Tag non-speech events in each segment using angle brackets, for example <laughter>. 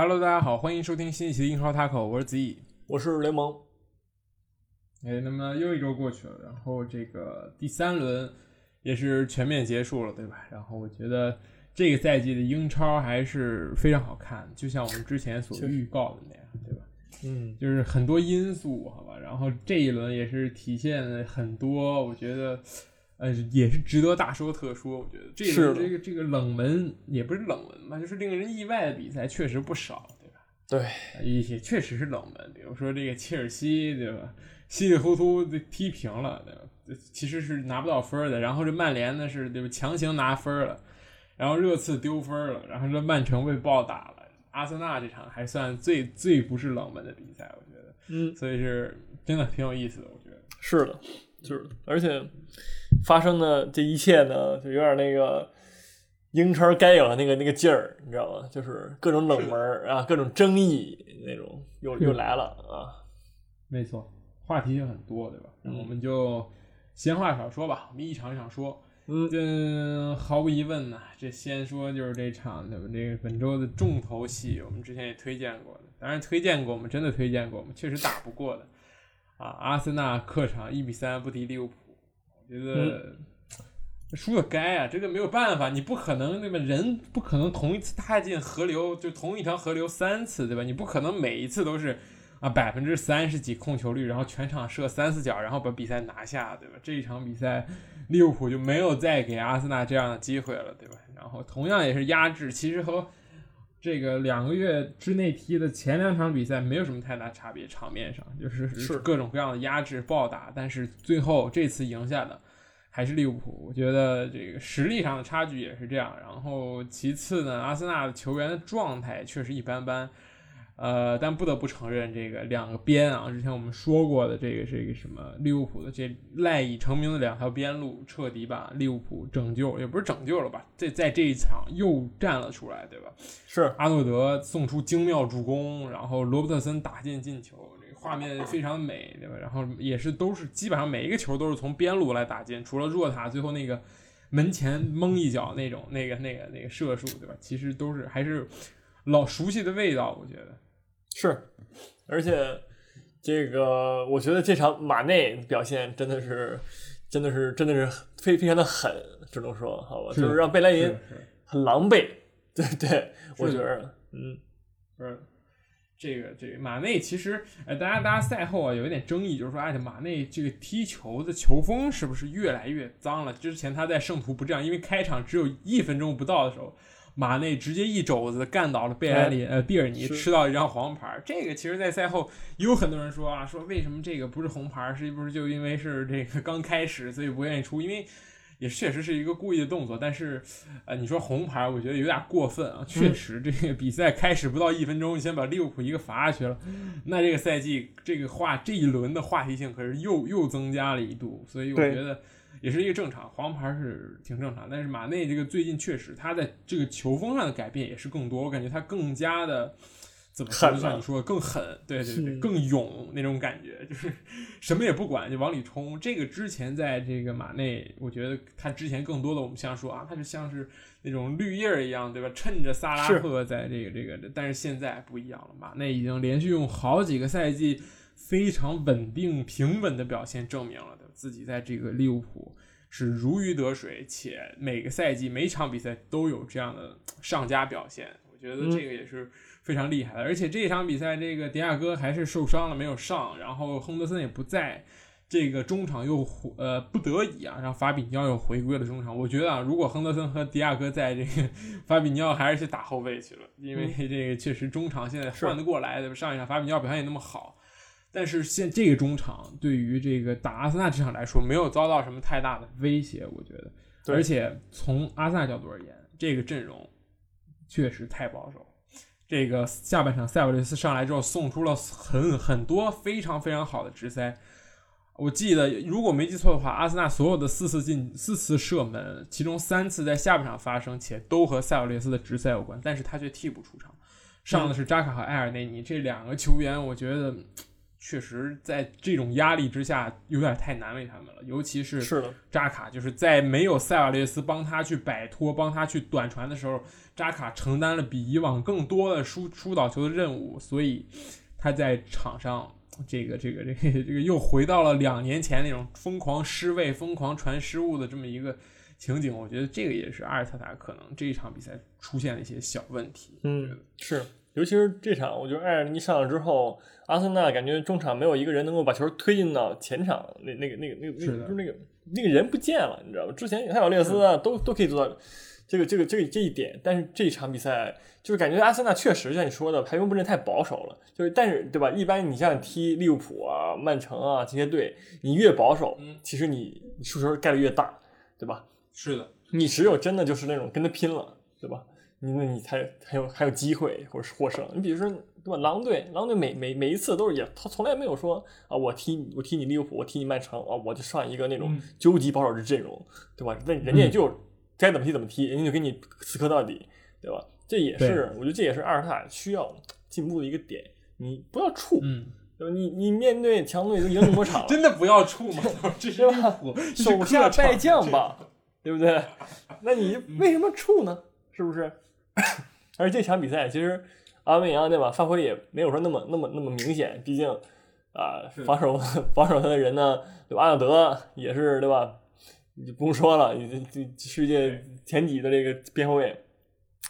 Hello，大家好，欢迎收听新一期的英超 Taco，我是子毅。我是雷蒙。哎，那么又一周过去了，然后这个第三轮也是全面结束了，对吧？然后我觉得这个赛季的英超还是非常好看，就像我们之前所预告的那样，对吧？嗯，就是很多因素，好吧。然后这一轮也是体现了很多，我觉得呃也是值得大说特说。我觉得这是这个这个冷门也不是冷门吧，就是令人意外的比赛确实不少，对吧？对，一些确实是冷门，比如说这个切尔西，对吧？稀里糊涂的踢平了，对吧？其实是拿不到分的。然后这曼联呢是对吧？强行拿分了，然后热刺丢分了，然后这曼城被暴打了。阿森纳这场还算最最不是冷门的比赛，我觉得，嗯，所以是真的挺有意思的，我觉得。是的，就是，而且发生的这一切呢，<laughs> 就有点那个英超该有的那个那个劲儿，你知道吗？就是各种冷门啊，各种争议那种又又来了啊。没错，话题就很多，对吧？那我们就闲话少说吧，我们一场一场说。嗯，这毫无疑问呢，这先说就是这场对吧？这个本周的重头戏，我们之前也推荐过的，当然推荐过，我们真的推荐过，我们确实打不过的啊。阿森纳客场一比三不敌利物浦，我觉得输的该啊，这个没有办法，你不可能对吧？人不可能同一次踏进河流就同一条河流三次对吧？你不可能每一次都是啊百分之三十几控球率，然后全场射三四脚，然后把比赛拿下对吧？这一场比赛。利物浦就没有再给阿森纳这样的机会了，对吧？然后同样也是压制，其实和这个两个月之内踢的前两场比赛没有什么太大差别，场面上就是是各种各样的压制暴打，但是最后这次赢下的还是利物浦。我觉得这个实力上的差距也是这样。然后其次呢，阿森纳的球员的状态确实一般般。呃，但不得不承认，这个两个边啊，之前我们说过的这个这个什么利物浦的这赖以成名的两条边路，彻底把利物浦拯救，也不是拯救了吧？这在这一场又站了出来，对吧？是阿诺德送出精妙助攻，然后罗伯特森打进进球，这个画面非常美，对吧？然后也是都是基本上每一个球都是从边路来打进，除了若塔最后那个门前蒙一脚那种那个那个那个射术，对吧？其实都是还是老熟悉的味道，我觉得。是，而且这个我觉得这场马内表现真的是，真的是真的是非非常的狠，只能说好吧，就是让贝莱林很狼狈。<laughs> 对对，我觉得，嗯，嗯这个这个马内其实，呃，大家大家赛后啊有一点争议，就是说，哎，马内这个踢球的球风是不是越来越脏了？之前他在圣徒不这样，因为开场只有一分钟不到的时候。马内直接一肘子干倒了贝莱里，呃，蒂尔尼吃到一张黄牌。这个其实，在赛后也有很多人说啊，说为什么这个不是红牌？是不是就因为是这个刚开始，所以不愿意出？因为也确实是一个故意的动作。但是，呃，你说红牌，我觉得有点过分啊。确实，这个比赛开始不到一分钟，你先把利物浦一个罚下去了，那这个赛季这个话这一轮的话题性可是又又增加了一度。所以我觉得。也是一个正常，黄牌是挺正常，但是马内这个最近确实他在这个球风上的改变也是更多，我感觉他更加的怎么说？就像你说的更狠，对对对，更勇那种感觉，就是 <laughs> 什么也不管就往里冲。这个之前在这个马内，我觉得他之前更多的我们像说啊，他就像是那种绿叶一样，对吧？趁着萨拉赫在这个这个，但是现在不一样了，马内已经连续用好几个赛季非常稳定平稳的表现证明了的。自己在这个利物浦是如鱼得水，且每个赛季每场比赛都有这样的上佳表现，我觉得这个也是非常厉害的。而且这场比赛，这个迪亚哥还是受伤了没有上，然后亨德森也不在，这个中场又呃不得已啊，让法比尼奥又回归了中场。我觉得啊，如果亨德森和迪亚哥在这个法比尼奥还是去打后卫去了，因为这个确实中场现在换得过来，对吧？上一场法比尼奥表现也那么好。但是现这个中场对于这个打阿森纳这场来说，没有遭到什么太大的威胁，我觉得。而且从阿森纳角度而言，这个阵容确实太保守。这个下半场塞瓦略斯上来之后，送出了很很多非常非常好的直塞。我记得如果没记错的话，阿森纳所有的四次进四次射门，其中三次在下半场发生，且都和塞瓦略斯的直塞有关，但是他却替补出场。上的是扎卡和埃尔内尼这两个球员，我觉得确实在这种压力之下有点太难为他们了，尤其是是的，扎卡就是在没有塞瓦略斯帮他去摆脱、帮他去短传的时候，扎卡承担了比以往更多的疏疏导球的任务，所以他在场上这个这个这个这个又回到了两年前那种疯狂失位、疯狂传失误的这么一个情景。我觉得这个也是阿尔特塔可能这一场比赛出现了一些小问题。嗯，是。尤其是这场，我觉得埃尔尼上了之后，阿森纳感觉中场没有一个人能够把球推进到前场，那那个那个那个那个就是那个那个人不见了，你知道吗？之前还有列斯啊，都都可以做到这个这个这个这一点，但是这一场比赛就是感觉阿森纳确实像你说的排兵布阵太保守了，就是但是对吧？一般你像踢利物浦啊、曼城啊这些队，你越保守，其实你输球概率越大，对吧？是的，你只有真的就是那种跟他拼了，对吧？你那你才还有还有机会或者是获胜。你比如说对吧？狼队，狼队每每每一次都是也，他从来没有说啊，我踢我踢你利物浦，我踢你曼城啊，我就上一个那种究极保守的阵容，对吧？那人家就该怎么踢怎么踢，人家就给你死磕到底，对吧？这也是我觉得这也是阿尔塔需要进步的一个点。你不要怵，嗯？你你面对强队都赢那么多场了，<laughs> 真的不要怵吗？<laughs> 这是手下败将吧，对不对？那你为什么怵呢？是不是？<laughs> 而这场比赛其实阿梅扬对吧，发挥也没有说那么那么那么明显，毕竟啊防守 <laughs> 防守他的人呢，对吧？阿诺德也是对吧？你不用说了，这世界前几的这个边后卫，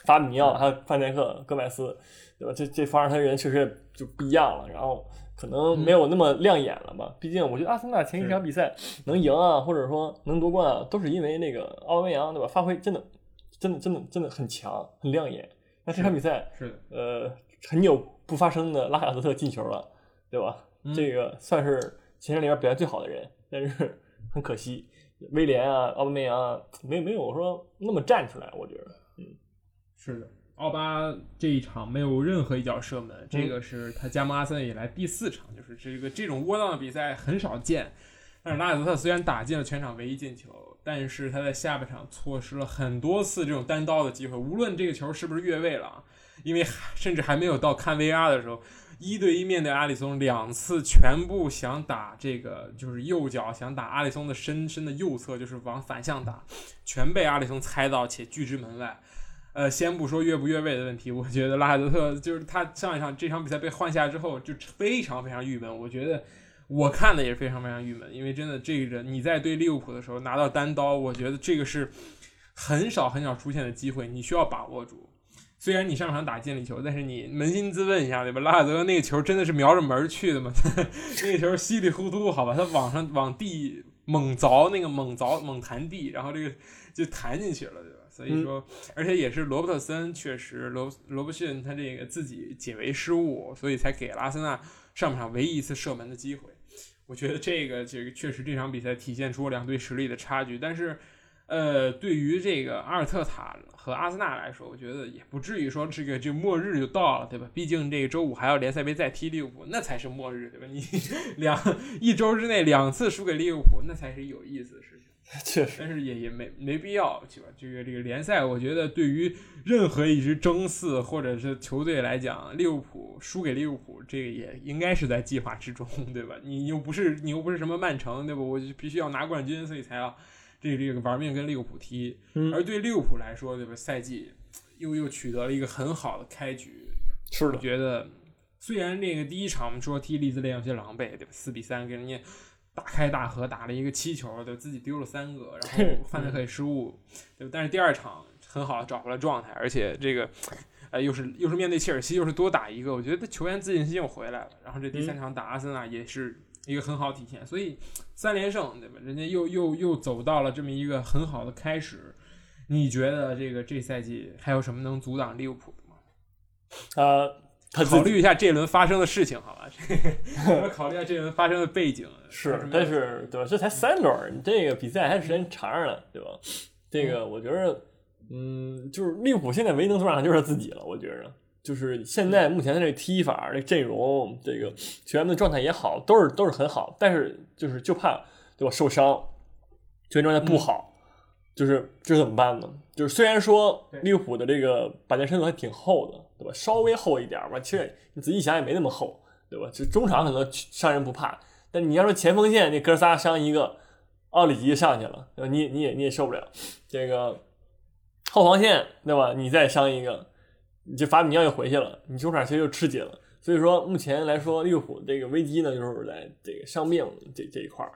法比尼奥还有范戴克、戈麦斯，对吧？这这防守他的人确实就不一样了，然后可能没有那么亮眼了吧？毕竟我觉得阿森纳前几场比赛能赢啊，或者说能夺冠啊，都是因为那个奥梅扬对吧？发挥真的。真的真的真的很强，很亮眼。那这场比赛是的，呃，很久不发生的拉卡泽特进球了，对吧？这个算是前场里边表现最好的人，但是很可惜，威廉啊、奥巴梅扬啊，没没有说那么站出来。我觉得，嗯，是的，奥巴这一场没有任何一脚射门，这个是他加盟阿森纳以来第四场，就是这个这种窝囊的比赛很少见。但是拉卡泽特虽然打进了全场唯一进球。但是他在下半场错失了很多次这种单刀的机会，无论这个球是不是越位了，因为甚至还没有到看 VR 的时候，一对一面对阿里松两次全部想打这个就是右脚想打阿里松的身身的右侧，就是往反向打，全被阿里松猜到且拒之门外。呃，先不说越不越位的问题，我觉得拉海德特就是他上一场这场比赛被换下之后就非常非常郁闷，我觉得。我看的也是非常非常郁闷，因为真的这个人你在对利物浦的时候拿到单刀，我觉得这个是很少很少出现的机会，你需要把握住。虽然你上场打进了球，但是你扪心自问一下，对吧？拉尔德那个球真的是瞄着门去的吗？<laughs> 那个球稀里糊涂，好吧，他往上往地猛凿，那个猛凿猛弹地，然后这个就弹进去了，对吧？所以说，而且也是罗伯特森确实罗罗伯逊他这个自己解围失误，所以才给了阿森纳上半场唯一一次射门的机会。我觉得这个这个确实这场比赛体现出两队实力的差距，但是，呃，对于这个阿尔特塔和阿森纳来说，我觉得也不至于说这个就末日就到了，对吧？毕竟这个周五还要联赛杯再踢利物浦，那才是末日，对吧？你 <laughs> 两一周之内两次输给利物浦，那才是有意思。<laughs> 确实，但是也也没没必要，对吧？这个这个联赛，我觉得对于任何一支争四或者是球队来讲，利物浦输给利物浦，这个也应该是在计划之中，对吧？你又不是你又不是什么曼城，对吧？我就必须要拿冠军，所以才要这个这个玩命跟利物浦踢。而对利物浦来说，对吧？赛季又又取得了一个很好的开局，是的。觉得虽然那个第一场我们说踢利兹联有些狼狈，对吧？四比三给人家。大开大合打了一个七球，对自己丢了三个，然后范德克失误，对？但是第二场很好找回了状态，而且这个，呃，又是又是面对切尔西，又是多打一个，我觉得球员自信心又回来了。然后这第三场打阿森纳也是一个很好体现，所以三连胜，对吧？人家又又又走到了这么一个很好的开始。你觉得这个这赛季还有什么能阻挡利物浦的吗？呃。考虑一下这一轮发生的事情，好吧？<laughs> 考虑一下这一轮发生的背景。是，但是对吧？这才三轮，你这个比赛还时间长着呢，对吧？这个我觉得，嗯，就是利物浦现在唯一能阻挡的就是他自己了。我觉着，就是现在目前的这个踢法、这阵容、这个球员们的状态也好，都是都是很好，但是就是就怕对吧？受伤，球员状态不好，就是这怎么办呢？就是虽然说利物浦的这个板凳深度还挺厚的。对吧？稍微厚一点吧，其实你仔细想也没那么厚，对吧？就中场可能伤人不怕，但你要说前锋线那哥仨伤一个，奥里吉上去了，对吧？你你也你也受不了。这个后防线对吧？你再伤一个，你这法比尼奥又回去了，你中场其实就吃紧了。所以说目前来说，利物浦这个危机呢，就是在这个伤病这这一块儿。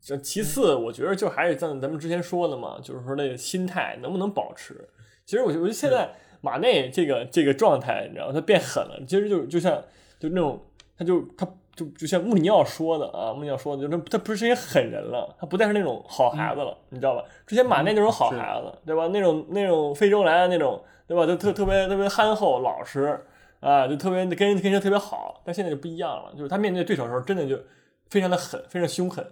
这其次，我觉得就还是像咱们之前说的嘛，就是说那个心态能不能保持。其实我觉得现在马内这个这个状态，你知道他变狠了，其实就就像就那种，他就他就就像穆里尼奥说的啊，穆里尼奥说的，就他他不是一些狠人了，他不再是那种好孩子了，你知道吧？之前马内那种好孩子，对吧？那种那种非洲来的那种，对吧？就特特别特别憨厚老实啊，就特别跟人跟人特别好。但现在就不一样了，就是他面对对手的时候，真的就非常的狠，非常凶狠，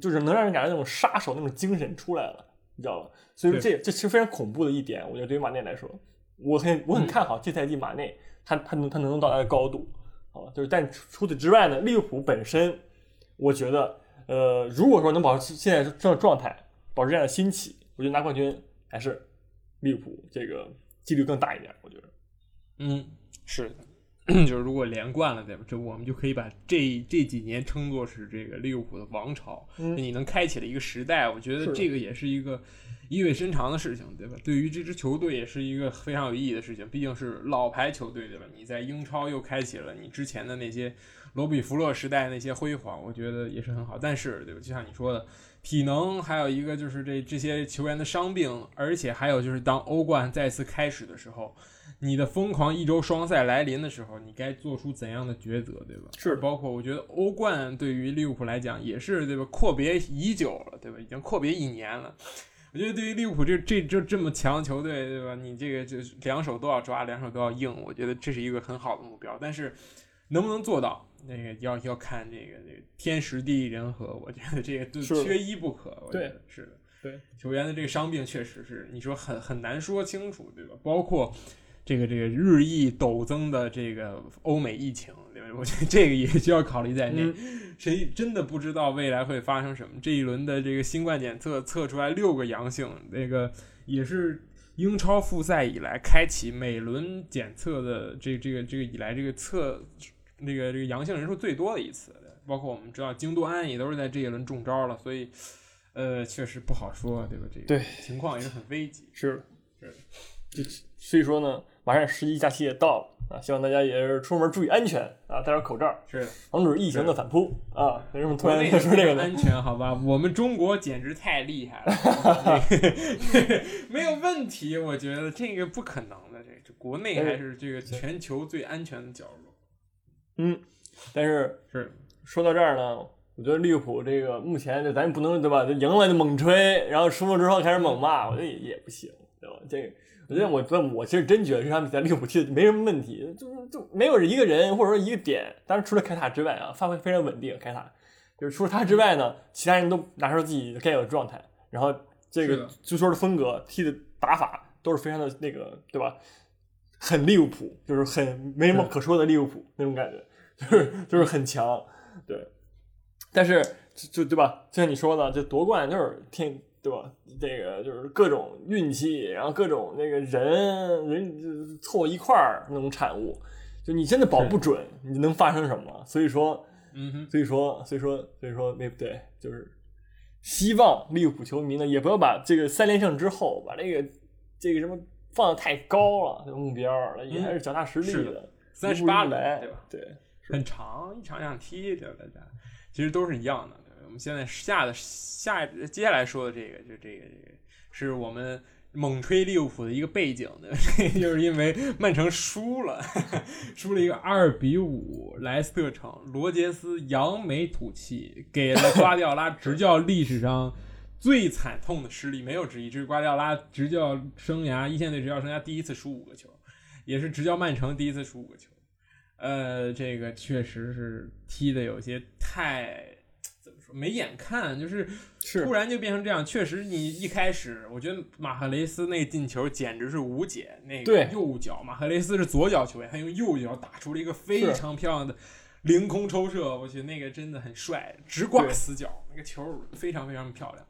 就是能让人感觉那种杀手那种精神出来了，你知道吧？所以说这这其实非常恐怖的一点，我觉得对于马内来说，我很我很看好这赛季马内他他能他能到达的高度，好吧？就是但除此之外呢，利物浦本身，我觉得呃，如果说能保持现在这样状态，保持这样的心气，我觉得拿冠军还是利物浦这个几率更大一点，我觉得。嗯，是的。<clears throat> 就是如果连贯了，对吧？这我们就可以把这这几年称作是这个利物浦的王朝，你能开启了一个时代。我觉得这个也是一个意味深长的事情，对吧？对于这支球队也是一个非常有意义的事情，毕竟是老牌球队，对吧？你在英超又开启了你之前的那些罗比弗洛时代那些辉煌，我觉得也是很好。但是，对吧？就像你说的，体能还有一个就是这这些球员的伤病，而且还有就是当欧冠再次开始的时候。你的疯狂一周双赛来临的时候，你该做出怎样的抉择，对吧？是，包括我觉得欧冠对于利物浦来讲也是，对吧？阔别已久了，对吧？已经阔别一年了。我觉得对于利物浦这这这这么强球队，对吧？你这个就两手都要抓，两手都要硬，我觉得这是一个很好的目标。但是能不能做到，那个要要看这个这个天时地利人和。我觉得这个就缺一不可。我觉得是的，对球员的这个伤病确实是你说很很难说清楚，对吧？包括。这个这个日益陡增的这个欧美疫情，对吧？我觉得这个也需要考虑在内。谁真的不知道未来会发生什么？这一轮的这个新冠检测测出来六个阳性，那个也是英超复赛以来开启每轮检测的这这个这个以来这个测那个这个阳性人数最多的一次。包括我们知道京都安也都是在这一轮中招了，所以呃，确实不好说，对吧？这个对情况也是很危急。是是，就所以说呢。马上十一假期也到了啊，希望大家也是出门注意安全啊，戴上口罩，是防止疫情的反扑啊。为什么突然说这个呢？安全好吧，我们中国简直太厉害了，<laughs> 没有问题。我觉得这个不可能的，这这国内还是这个全球最安全的角落。嗯，但是是说到这儿呢，我觉得利物浦这个目前就咱也不能对吧？就赢了就猛吹，然后输了之后开始猛骂，我觉得也也不行，对吧？这个。我觉得，我我我其实真觉得这场比赛利物浦踢的没什么问题，就就没有一个人或者说一个点，当然除了凯塔之外啊，发挥非常稳定。凯塔就是除了他之外呢，其他人都拿出自己该有的状态，然后这个足球的风格、踢的打法都是非常的那个，对吧？很利物浦，就是很没什么可说的利物浦那种感觉，就是就是很强，对。但是就对吧？就像你说的，这夺冠就是天。对吧？这个就是各种运气，然后各种那个人人凑一块儿那种产物，就你真的保不准你能发生什么。所以说，嗯哼，所以说，所以说，所以说，那不对，就是希望利物浦球迷呢，也不要把这个三连胜之后把这个这个什么放的太高了，这个目标了，也还是脚踏实地的，三十八来，对吧？对，很长，一场一场踢，对大家其实都是一样的。我们现在下的下接下来说的这个，就这个这个是我们猛吹利物浦的一个背景的，<laughs> 就是因为曼城输了，<laughs> 输了一个二比五，莱斯特城，罗杰斯扬眉吐气，给了瓜迪奥拉执教历史上最惨痛的失利，没有之一。这是瓜迪奥拉执教生涯一线队执教生涯第一次输五个球，也是执教曼城第一次输五个球。呃，这个确实是踢的有些太。没眼看，就是突然就变成这样。确实，你一开始，我觉得马赫雷斯那进球简直是无解。那个右脚，马赫雷斯是左脚球员，他用右脚打出了一个非常漂亮的凌空抽射。我觉得那个真的很帅，直挂死角，那个球非常非常漂亮。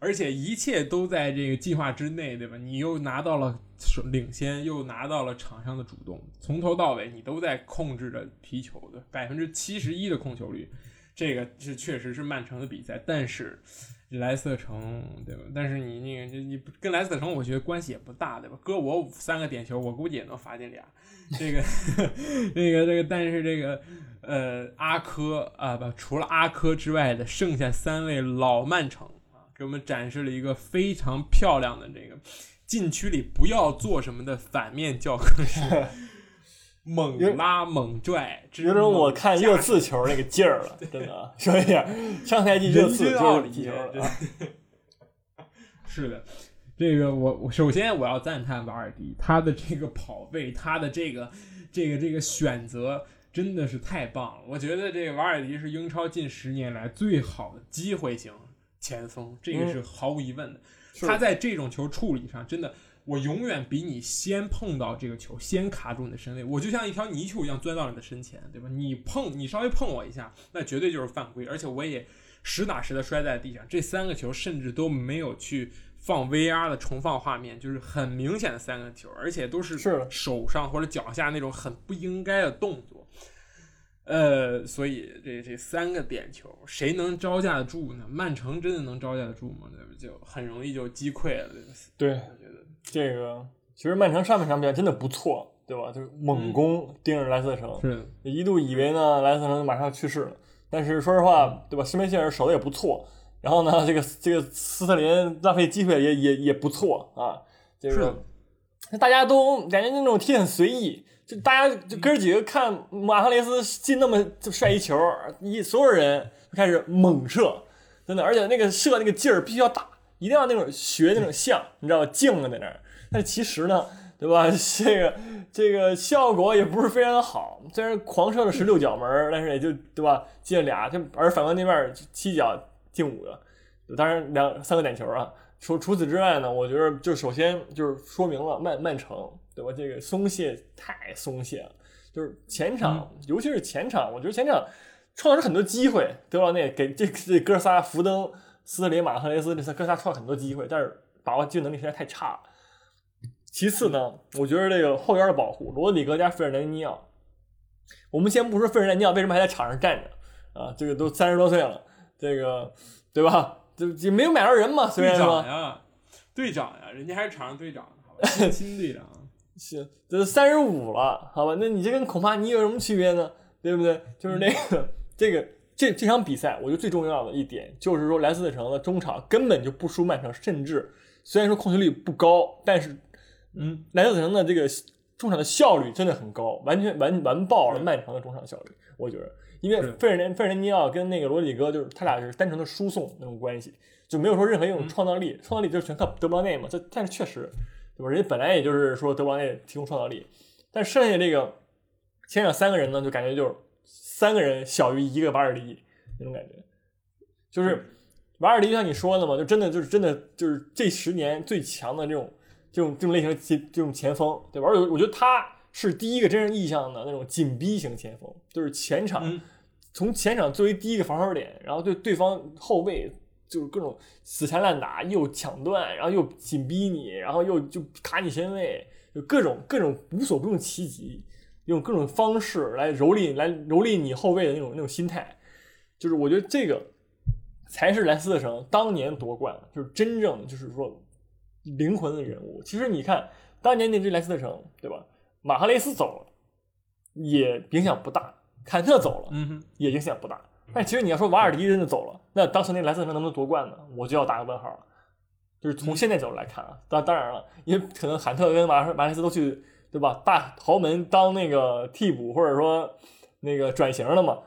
而且一切都在这个计划之内，对吧？你又拿到了领先，又拿到了场上的主动，从头到尾你都在控制着皮球的百分之七十一的控球率，这个是确实是曼城的比赛，但是。莱斯特城，对吧？但是你那个，就你跟莱斯特城，我觉得关系也不大，对吧？搁我三个点球，我估计也能罚进俩。这个，<laughs> 那个，这个，但是这个，呃，阿科啊，不，除了阿科之外的剩下三位老曼城啊，给我们展示了一个非常漂亮的这个禁区里不要做什么的反面教科书。<laughs> 猛拉猛拽，有种我看热刺球那个劲儿了，真的 <laughs> 说一下，上赛季热刺就是踢球了 <laughs> 是的，这个我我首先我要赞叹瓦尔迪，他的这个跑位，他的这个这个这个选择真的是太棒了。我觉得这个瓦尔迪是英超近十年来最好的机会型前锋，这个是毫无疑问的。他在这种球处理上真的。我永远比你先碰到这个球，先卡住你的身位。我就像一条泥鳅一样钻到你的身前，对吧？你碰，你稍微碰我一下，那绝对就是犯规。而且我也实打实的摔在地上。这三个球甚至都没有去放 VR 的重放画面，就是很明显的三个球，而且都是手上或者脚下那种很不应该的动作。呃，所以这这三个点球，谁能招架得住呢？曼城真的能招架得住吗？对不？就很容易就击溃了。对。这个其实曼城上半场表现真的不错，对吧？就是猛攻盯着莱斯特城，是一度以为呢莱斯特城马上要去世了。但是说实话，对吧？施梅切尔守的也不错，然后呢，这个这个斯特林浪费机会也也也不错啊。这个大家都感觉那种踢很随意，就大家就哥几个看马赫雷斯进那么就帅一球，一所有人开始猛射，真的，而且那个射那个劲儿必须要大。一定要那种学那种像，你知道静了在那儿，但其实呢，对吧？<laughs> 这个这个效果也不是非常的好。虽然狂射了十六脚门，但是也就对吧，进了俩，就而反观那边七脚进五个，当然两三个点球啊。除除此之外呢，我觉得就首先就是说明了曼曼城对吧？这个松懈太松懈了，就是前场，尤其是前场，我觉得前场创造出很多机会，对吧？那给这这哥仨福登。斯特林、马赫雷斯这仨哥仨创很多机会，但是把握机会能力实在太差了。其次呢，我觉得这个后腰的保护，罗德里格加费尔南尼奥，我们先不说费尔南尼奥为什么还在场上站着啊，这个都三十多岁了，这个对吧？就就没有买到人嘛，虽然说队长呀，队长呀，人家还是场上队长，新 <laughs> 队长。是，这都三十五了，好吧，那你这跟孔帕尼有什么区别呢？对不对？就是那个这个。这这场比赛，我觉得最重要的一点就是说，莱斯特城的中场根本就不输曼城，甚至虽然说控球率不高，但是，嗯，莱斯特城的这个中场的效率真的很高，完全完完爆了曼城的中场效率。我觉得，因为费尔南费尔南尼奥跟那个罗里戈就是他俩是单纯的输送那种关系，就没有说任何一种创造力，创造力就是全靠德布劳内嘛。这但是确实，对吧？人家本来也就是说德布劳内提供创造力，但剩下这个前场三个人呢，就感觉就是。三个人小于一个瓦尔迪那种感觉，就是瓦尔迪，就像你说的嘛，就真的就是真的就是这十年最强的这种这种这种类型的前这种前锋，对吧？而且我觉得他是第一个真正意义上的那种紧逼型前锋，就是前场从前场作为第一个防守点，然后对对方后卫就是各种死缠烂打，又抢断，然后又紧逼你，然后又就卡你身位，就各种各种无所不用其极。用各种方式来蹂躏、来蹂躏你后卫的那种那种心态，就是我觉得这个才是莱斯特城当年夺冠，就是真正就是说灵魂的人物。其实你看当年那支莱斯特城，对吧？马哈雷斯走了也影响不大，坎特走了，嗯，也影响不大。但其实你要说瓦尔迪真的走了，那当时那莱斯特城能不能夺冠呢？我就要打个问号了。就是从现在角度来看啊，当当然了，因为可能坎特跟马马雷斯都去。对吧？大豪门当那个替补，或者说那个转型了嘛？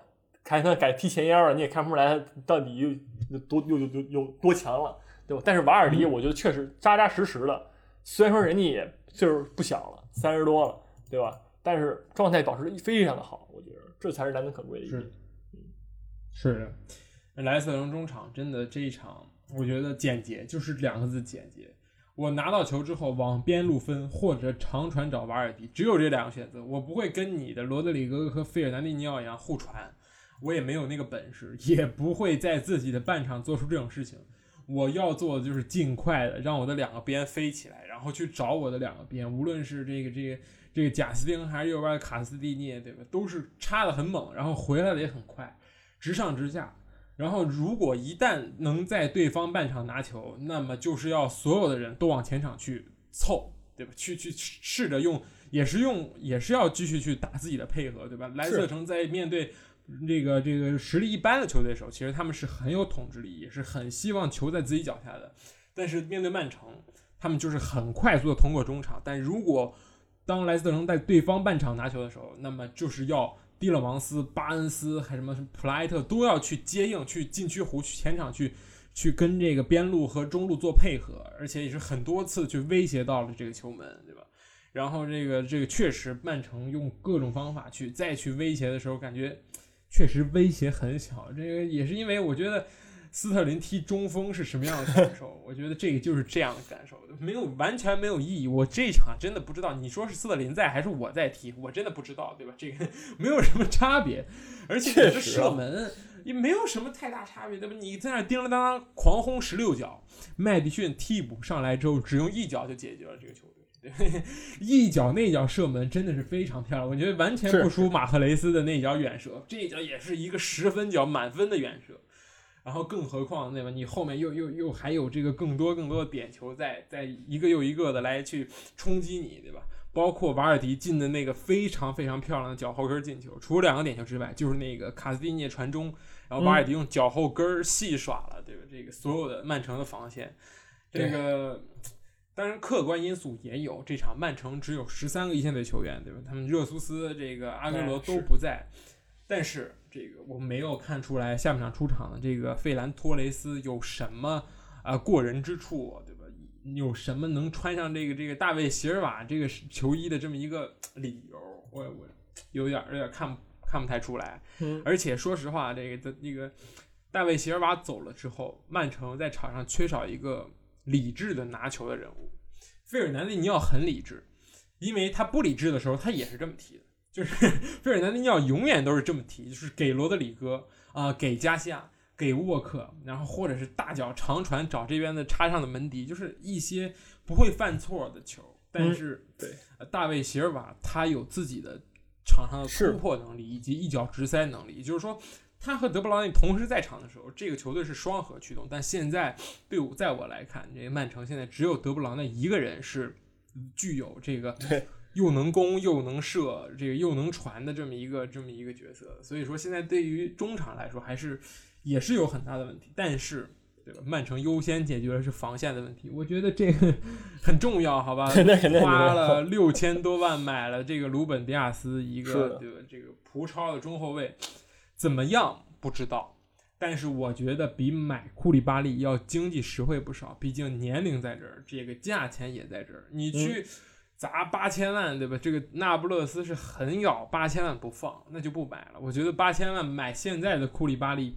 看他改踢前腰了，你也看不出来到底又多又又又有多强了，对吧？但是瓦尔迪，我觉得确实扎扎实实的。虽然说人家也岁数不小了，三十多了，对吧？但是状态保持的非常的好，我觉得这才是难能可贵的一点。是的，莱斯特城中场真的这一场，我觉得简洁，就是两个字：简洁。我拿到球之后往边路分，或者长传找瓦尔迪，只有这两个选择。我不会跟你的罗德里格和费尔南迪尼奥一样互传，我也没有那个本事，也不会在自己的半场做出这种事情。我要做的就是尽快的让我的两个边飞起来，然后去找我的两个边，无论是这个这个这个贾斯汀还是右边的卡斯蒂涅，对吧？都是插的很猛，然后回来的也很快，直上直下。然后如果一旦能在对方半场拿球，那么就是要所有的人都往前场去凑，对吧？去去试着用，也是用，也是要继续去打自己的配合，对吧？莱斯特城在面对。这个这个实力一般的球队时候，其实他们是很有统治力，也是很希望球在自己脚下的。但是面对曼城，他们就是很快速的通过中场。但如果当莱斯特城在对方半场拿球的时候，那么就是要蒂勒芒斯、巴恩斯还什么普莱特都要去接应，去禁区弧、去前场去去跟这个边路和中路做配合，而且也是很多次去威胁到了这个球门，对吧？然后这个这个确实曼城用各种方法去再去威胁的时候，感觉。确实威胁很小，这个也是因为我觉得斯特林踢中锋是什么样的感受？<laughs> 我觉得这个就是这样的感受，没有完全没有意义。我这场真的不知道，你说是斯特林在还是我在踢，我真的不知道，对吧？这个 <laughs> 没有什么差别，而且确实射门也没有什么太大差别，对吧？你在那叮了当当狂轰十六脚，麦迪逊替补上来之后只用一脚就解决了这个球队。<laughs> 一脚那脚射门真的是非常漂亮，我觉得完全不输马赫雷斯的那脚远射，这一脚也是一个十分脚满分的远射。然后更何况对吧？你后面又又又还有这个更多更多的点球在在一个又一个的来去冲击你，对吧？包括瓦尔迪进的那个非常非常漂亮的脚后跟进球，除了两个点球之外，就是那个卡斯蒂涅传中，然后瓦尔迪用脚后跟戏耍了，对吧？这个所有的曼城的防线，这个。当然，客观因素也有。这场曼城只有十三个一线队球员，对吧？他们热苏斯、这个阿圭罗都不在。但是，这个我没有看出来下半场出场的这个费兰托雷斯有什么啊过人之处，对吧？有什么能穿上这个这个大卫席尔瓦这个球衣的这么一个理由？我我有点有点看看不太出来。而且说实话，这个的那个大卫席尔瓦走了之后，曼城在场上缺少一个。理智的拿球的人物，费尔南迪尼奥很理智，因为他不理智的时候，他也是这么踢的，就是费尔南迪尼奥永远都是这么踢，就是给罗德里戈啊，给加西亚，给沃克，然后或者是大脚长传找这边的插上的门迪，就是一些不会犯错的球。但是，对大卫席尔瓦，他有自己的场上的突破能力以及一脚直塞能力，也就是说。他和德布劳内同时在场的时候，这个球队是双核驱动。但现在，队伍在我来看，这个曼城现在只有德布劳内一个人是具有这个又能攻又能射，这个又能传的这么一个这么一个角色。所以说，现在对于中场来说，还是也是有很大的问题。但是，对吧？曼城优先解决的是防线的问题，我觉得这个很重要，好吧？<laughs> 花了六千多万买了这个鲁本迪亚斯，一个对吧？这个葡超的中后卫。怎么样不知道，但是我觉得比买库里巴利要经济实惠不少。毕竟年龄在这儿，这个价钱也在这儿。你去砸八千万，对吧？这个那不勒斯是很咬八千万不放，那就不买了。我觉得八千万买现在的库里巴利，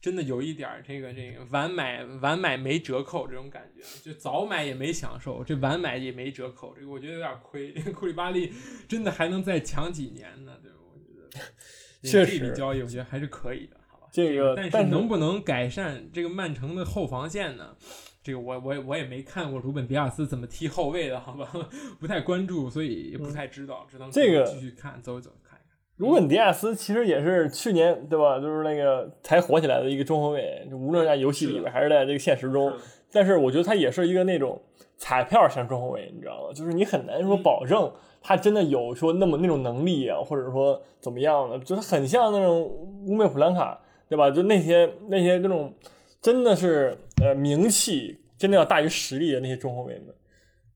真的有一点这个这个晚买晚买没折扣这种感觉，就早买也没享受，这晚买也没折扣，这个我觉得有点亏。这个库里巴利真的还能再强几年呢？对吧？我觉得。<laughs> 确实，这笔交易我觉得还是可以的，好吧？这个，但是能不能改善这个曼城的后防线呢？这个我我我也没看过鲁本迪亚斯怎么踢后卫的，好吧？不太关注，所以也不太知道，只能这个继续看，走一走，看一看。鲁本迪亚斯其实也是去年对吧？就是那个才火起来的一个中后卫，无论在游戏里边还是在这个现实中，但是我觉得他也是一个那种彩票型中后卫，你知道吗？就是你很难说保证。他真的有说那么那种能力啊，或者说怎么样的，就是很像那种乌梅普兰卡，对吧？就那些那些那种真的是呃名气真的要大于实力的那些中后卫们，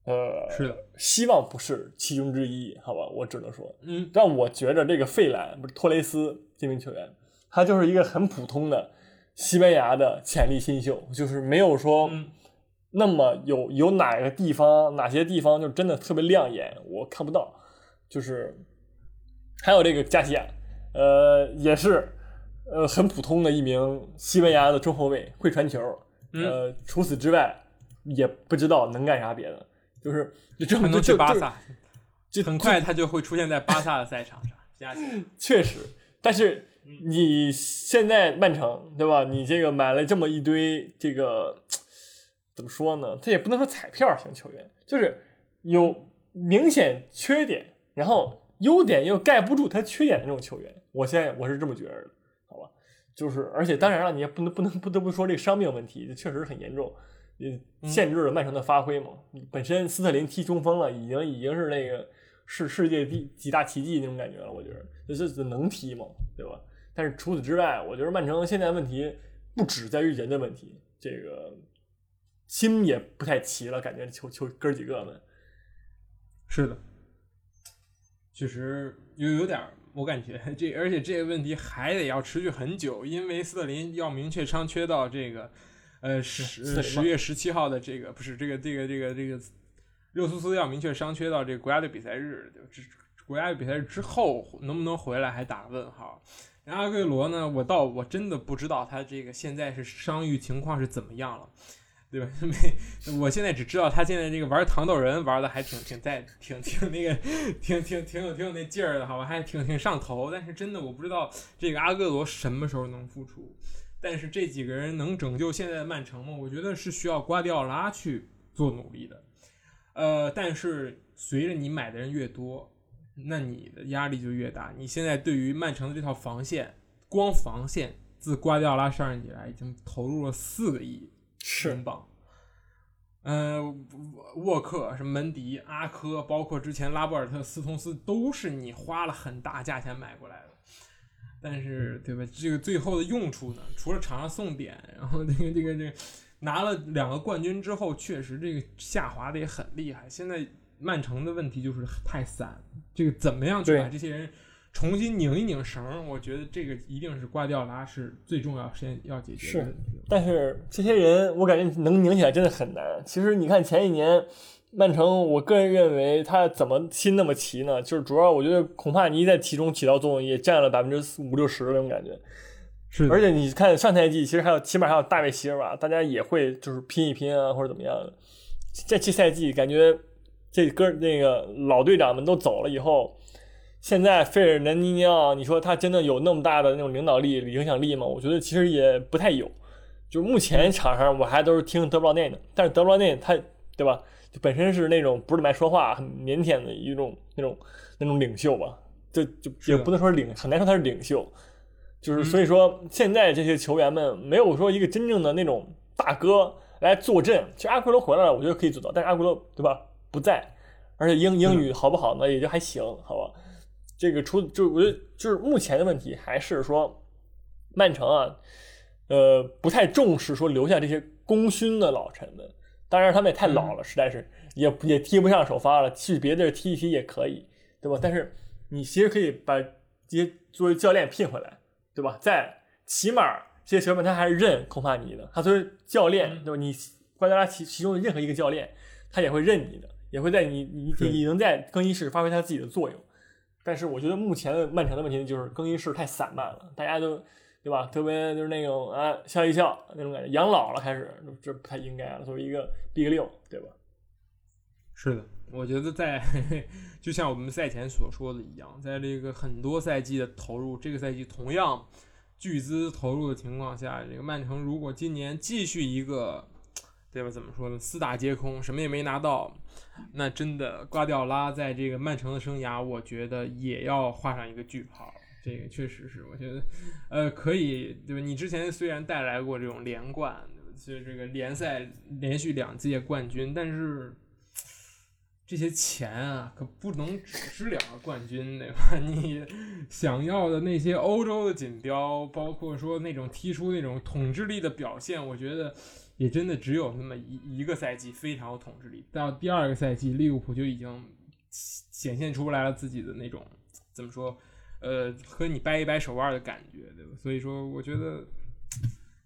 呃，是的，希望不是其中之一，好吧？我只能说，嗯，但我觉着这个费兰不是托雷斯这名球员，他就是一个很普通的西班牙的潜力新秀，就是没有说。那么有有哪个地方哪些地方就真的特别亮眼？我看不到，就是还有这个加西亚，呃，也是呃很普通的一名西班牙的中后卫，会传球，呃，除此之外也不知道能干啥别的，就是就能去巴萨，就很快他就会出现在巴萨的赛场上。<laughs> 确实，但是你现在曼城对吧？你这个买了这么一堆这个。怎么说呢？他也不能说彩票型球员，就是有明显缺点，然后优点又盖不住他缺点的那种球员。我现在我是这么觉得的？就是而且当然了，你也不能不能不得不说这个伤病问题，确实很严重，也，限制了曼城的发挥嘛。本身斯特林踢中锋了，已经已经是那个是世界第几大奇迹那种感觉了，我觉得这这能踢吗？对吧？但是除此之外，我觉得曼城现在问题不止在于人的问题，这个心也不太齐了，感觉球球哥几个们是的，确实有有点，我感觉这而且这个问题还得要持续很久，因为斯特林要明确伤缺到这个呃十十月十七号的这个不是这个这个这个这个热苏斯要明确伤缺到这个国家队比赛日，就国家队比赛日之后能不能回来还打个问号。然后阿圭罗呢，我倒我真的不知道他这个现在是伤愈情况是怎么样了，对吧？<laughs> 没，我现在只知道他现在这个玩糖豆人玩的还挺挺在挺挺那个挺挺挺有挺有那劲儿的，好吧？还挺挺上头。但是真的我不知道这个阿圭罗什么时候能复出。但是这几个人能拯救现在的曼城吗？我觉得是需要瓜迪奥拉去做努力的。呃，但是随着你买的人越多。那你的压力就越大。你现在对于曼城的这套防线，光防线自瓜迪奥拉上任以来已经投入了四个亿英镑。嗯，沃克、什么门迪、阿科，包括之前拉波尔特、斯通斯，都是你花了很大价钱买过来的。但是，对吧？这个最后的用处呢？除了场上送点，然后这个这个这个拿了两个冠军之后，确实这个下滑的也很厉害。现在。曼城的问题就是太散，这个怎么样去把这些人重新拧一拧绳？我觉得这个一定是瓜迪奥拉是最重要先要解决的是。但是这些人，我感觉能拧起来真的很难。其实你看前一年曼城，我个人认为他怎么心那么齐呢？就是主要我觉得孔帕尼在其中起到作用，也占了百分之五六十那种感觉。是，而且你看上赛季，其实还有起码还有大卫席尔瓦，大家也会就是拼一拼啊，或者怎么样的。这期赛季感觉。这哥那个老队长们都走了以后，现在费尔南尼尼奥，你说他真的有那么大的那种领导力、影响力吗？我觉得其实也不太有。就目前场上，我还都是听德布劳内的，但是德布劳内他，对吧？就本身是那种不是蛮说话、很腼腆的一种那种那种领袖吧，就就也不能说领，很难说他是领袖。就是所以说，现在这些球员们没有说一个真正的那种大哥来坐镇。其实阿奎罗回来了，我觉得可以做到，但是阿奎罗，对吧？不在，而且英英语好不好呢？也就还行，好吧。这个出就我觉得就是目前的问题还是说，曼城啊，呃，不太重视说留下这些功勋的老臣们。当然他们也太老了，实在是也也踢不上首发了，去别地儿踢一踢也可以，对吧？但是你其实可以把这些作为教练聘回来，对吧？在起码这些球员他还是认孔帕尼的，他作为教练，对吧？你瓜迪奥拉其其中的任何一个教练。他也会认你的，也会在你你你能在更衣室发挥他自己的作用。但是我觉得目前的曼城的问题就是更衣室太散漫了，大家都对吧？特别就是那种啊笑一笑那种感觉，养老了开始，这不太应该了。作为一个 Big 六，对吧？是的，我觉得在 <laughs> 就像我们赛前所说的一样，在这个很多赛季的投入，这个赛季同样巨资投入的情况下，这个曼城如果今年继续一个。对吧？怎么说呢？四大皆空，什么也没拿到，那真的瓜迪奥拉在这个曼城的生涯，我觉得也要画上一个句号。这个确实是，我觉得，呃，可以，对吧？你之前虽然带来过这种连冠，就是这个联赛连续两届冠军，但是这些钱啊，可不能只是两个冠军，对吧？<laughs> 你想要的那些欧洲的锦标，包括说那种踢出那种统治力的表现，我觉得。也真的只有那么一一个赛季非常有统治力，到第二个赛季，利物浦就已经显现出来了自己的那种怎么说，呃，和你掰一掰手腕的感觉，对吧？所以说，我觉得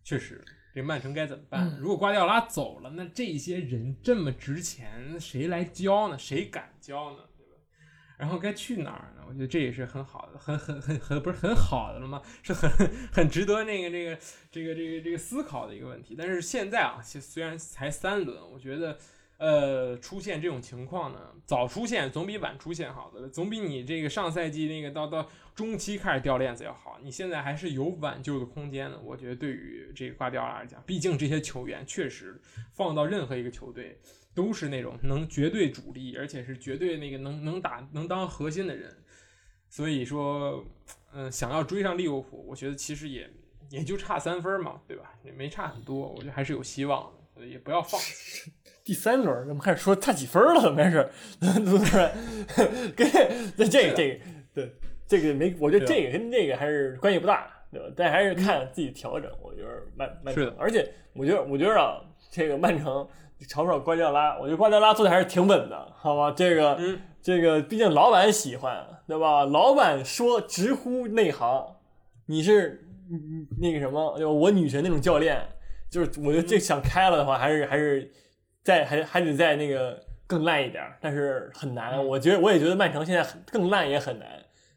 确实，这曼城该怎么办？如果瓜迪奥拉走了，那这些人这么值钱，谁来教呢？谁敢教呢？然后该去哪儿呢？我觉得这也是很好的，很很很很不是很好的了吗？是很很值得那个这个这个这个这个思考的一个问题。但是现在啊，虽然才三轮，我觉得呃，出现这种情况呢，早出现总比晚出现好的，总比你这个上赛季那个到到中期开始掉链子要好。你现在还是有挽救的空间的。我觉得对于这个瓜迪奥拉来讲，毕竟这些球员确实放到任何一个球队都是那种能绝对主力，而且是绝对那个能能打能当核心的人。所以说，嗯，想要追上利物浦，我觉得其实也也就差三分嘛，对吧？也没差很多，我觉得还是有希望的。也不要放弃。<laughs> 第三轮，咱们开始说差几分了，怎么回事？主持人，<laughs> 跟这这个这个对这个没，我觉得这个跟这个还是关系不大，对吧？但还是看自己调整。我觉得曼曼城，而且我觉得我觉得啊，这个曼城嘲不瓜迪奥拉，我觉得瓜迪奥拉做的还是挺稳的，好吧？这个这个毕竟老板喜欢，对吧？老板说直呼内行，你是那个什么，我女神那种教练，就是我觉得这想开了的话，还是还是。在还还得在那个更烂一点，但是很难。我觉得我也觉得曼城现在更烂也很难，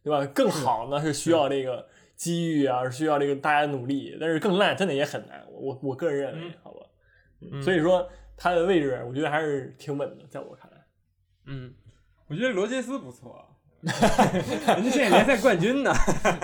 对吧？更好呢是需要这个机遇啊，是需要这个大家努力。但是更烂真的也很难。我我个人认为，好吧。所以说他的位置，我觉得还是挺稳的，在我看来。嗯，我觉得罗杰斯不错，<laughs> 人家现在联赛冠军呢。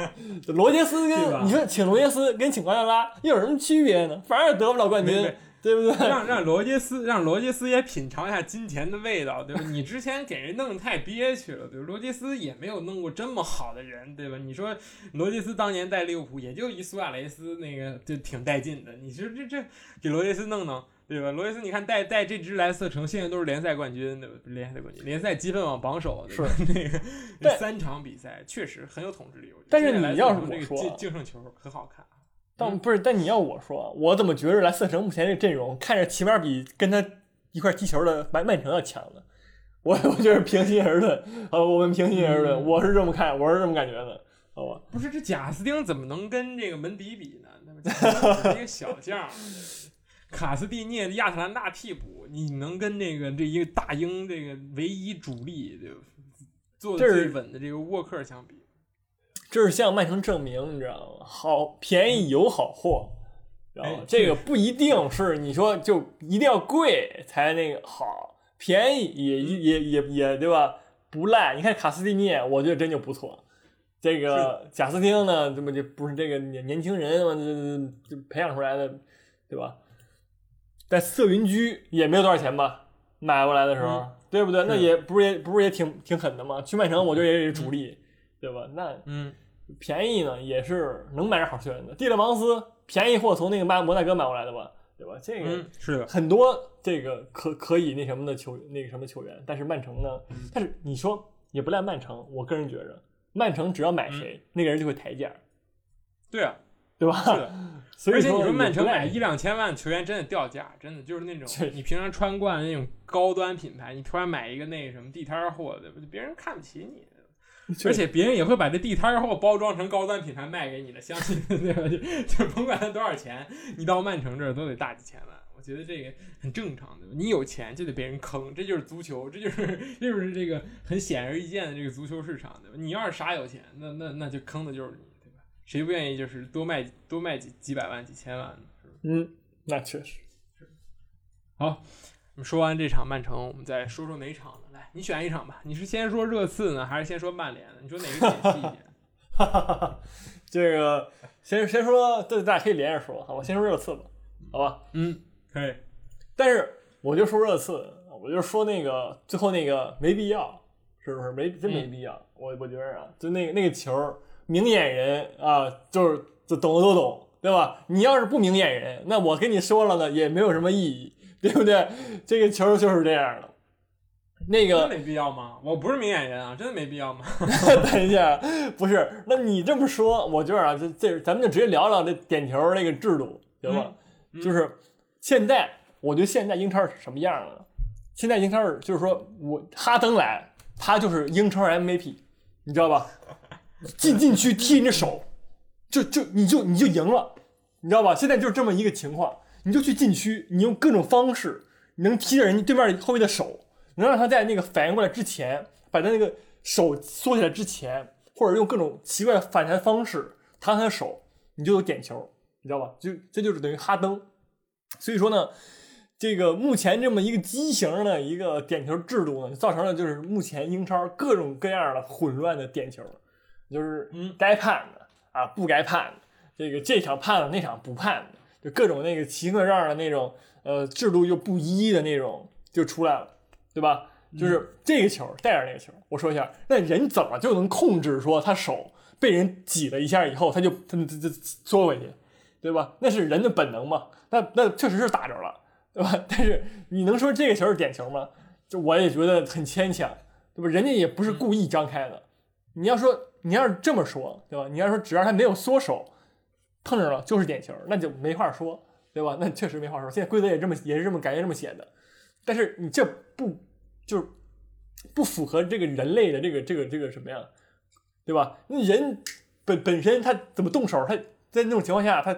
<laughs> 罗杰斯跟你说请罗杰斯跟请瓜迪奥拉又有什么区别呢？反而得不了冠军。<laughs> 对不对？让让罗杰斯让罗杰斯也品尝一下金钱的味道，对吧？你之前给人弄得太憋屈了，对吧？罗杰斯也没有弄过这么好的人，对吧？你说罗杰斯当年带利物浦也就一苏亚雷斯，那个就挺带劲的。你说这这给罗杰斯弄弄，对吧？罗伊斯你看带带这支莱斯特城现在都是联赛冠军，对吧？联赛冠军，联赛积分榜榜首，是那个 <laughs> 三场比赛确实很有统治力。但是你要是我说净净胜球很好看。但不是，但你要我说，我怎么觉着莱斯特城目前这阵容看着起码比跟他一块踢球的曼曼城要强呢？我我就是平心而论，啊，我们平心而论，我是这么看，我是这么感觉的，好吧？不是这贾斯汀怎么能跟这个门迪比呢？那 <laughs> 一个小将，卡斯蒂涅亚特兰大替补，你能跟那个这一个大英这个唯一主力就做的最稳的这个沃克相比？这是向曼城证明，你知道吗？好便宜有好货，然后这个不一定是你说就一定要贵才那个好，便宜也也也也对吧？不赖。你看卡斯蒂涅，我觉得真就不错。这个贾斯汀呢，这么就不是这个年年轻人嘛，这这培养出来的，对吧？在色云居也没有多少钱吧？买过来的时候，对不对？那也不是也不是也挺挺狠的吗？去曼城，我觉得也是主力。对吧？那嗯，便宜呢也是能买着好球员的。蒂勒芒斯便宜货从那个马摩纳哥买过来的吧？对吧？这个是很多这个可可以那什么的球那个什么球员，但是曼城呢？但是你说也不赖曼城，我个人觉着，曼城只要买谁，那个人就会抬价。对啊，对吧？<laughs> 而且你说曼城买一两千万球员真的掉价，真的就是那种你平常穿惯那种高端品牌，你突然买一个那个什么地摊货，对不对？别人看不起你。而且别人也会把这地摊货包装成高端品牌卖给你的，相信 <laughs> 对吧？就就甭管它多少钱，你到曼城这儿都得大几千万。我觉得这个很正常的，你有钱就得被人坑，这就是足球，这就是 <laughs> 这就是这个很显而易见的这个足球市场，对吧？你要是傻有钱，那那那就坑的就是你？谁不愿意就是多卖多卖几几百万几千万？嗯，那确实是。好，我们说完这场曼城，我们再说说哪场呢？你选一场吧，你是先说热刺呢，还是先说曼联？你说哪个解气一点？<laughs> 这个先先说，对大家可以连着说，好我？先说热刺吧，好吧？嗯，可以。但是我就说热刺，我就说那个最后那个没必要，是不是？没真没必要。我我觉得啊，就那个那个球，明眼人啊，就是就懂的都懂，对吧？你要是不明眼人，那我跟你说了呢，也没有什么意义，对不对？这个球就是这样的。那个没必要吗？我不是明眼人啊，真的没必要吗？<laughs> 等一下，不是，那你这么说，我觉得啊，这这咱们就直接聊聊这点球那个制度，行吗？就是现在，我觉得现在英超是什么样了？现在英超是就是说我哈登来，他就是英超 MVP，你知道吧？进禁区踢人家手，就就你就你就赢了，你知道吧？现在就是这么一个情况，你就去禁区，你用各种方式，你能踢着人家对面后卫的手。能让他在那个反应过来之前，把他那个手缩起来之前，或者用各种奇怪的反弹方式弹他的手，你就有点球，你知道吧？就这就是等于哈登。所以说呢，这个目前这么一个畸形的一个点球制度呢，造成了就是目前英超各种各样的混乱的点球，就是嗯该判的啊不该判的，这个这场判了那场不判的，就各种那个奇各样的那种呃制度又不一的那种就出来了，对吧？就是这个球带着那个球，我说一下，那人怎么就能控制说他手被人挤了一下以后，他就他他他缩回去，对吧？那是人的本能嘛？那那确实是打着了，对吧？<laughs> 但是你能说这个球是点球吗？就我也觉得很牵强，对吧？人家也不是故意张开的。你要说你要是这么说，对吧？你要说只要他没有缩手，碰着了就是点球，那就没话说，对吧？那确实没话说。现在规则也这么也是这么感觉这么写的，但是你这不就是不符合这个人类的这个这个这个什么呀？对吧？那人本本身他怎么动手？他在那种情况下，他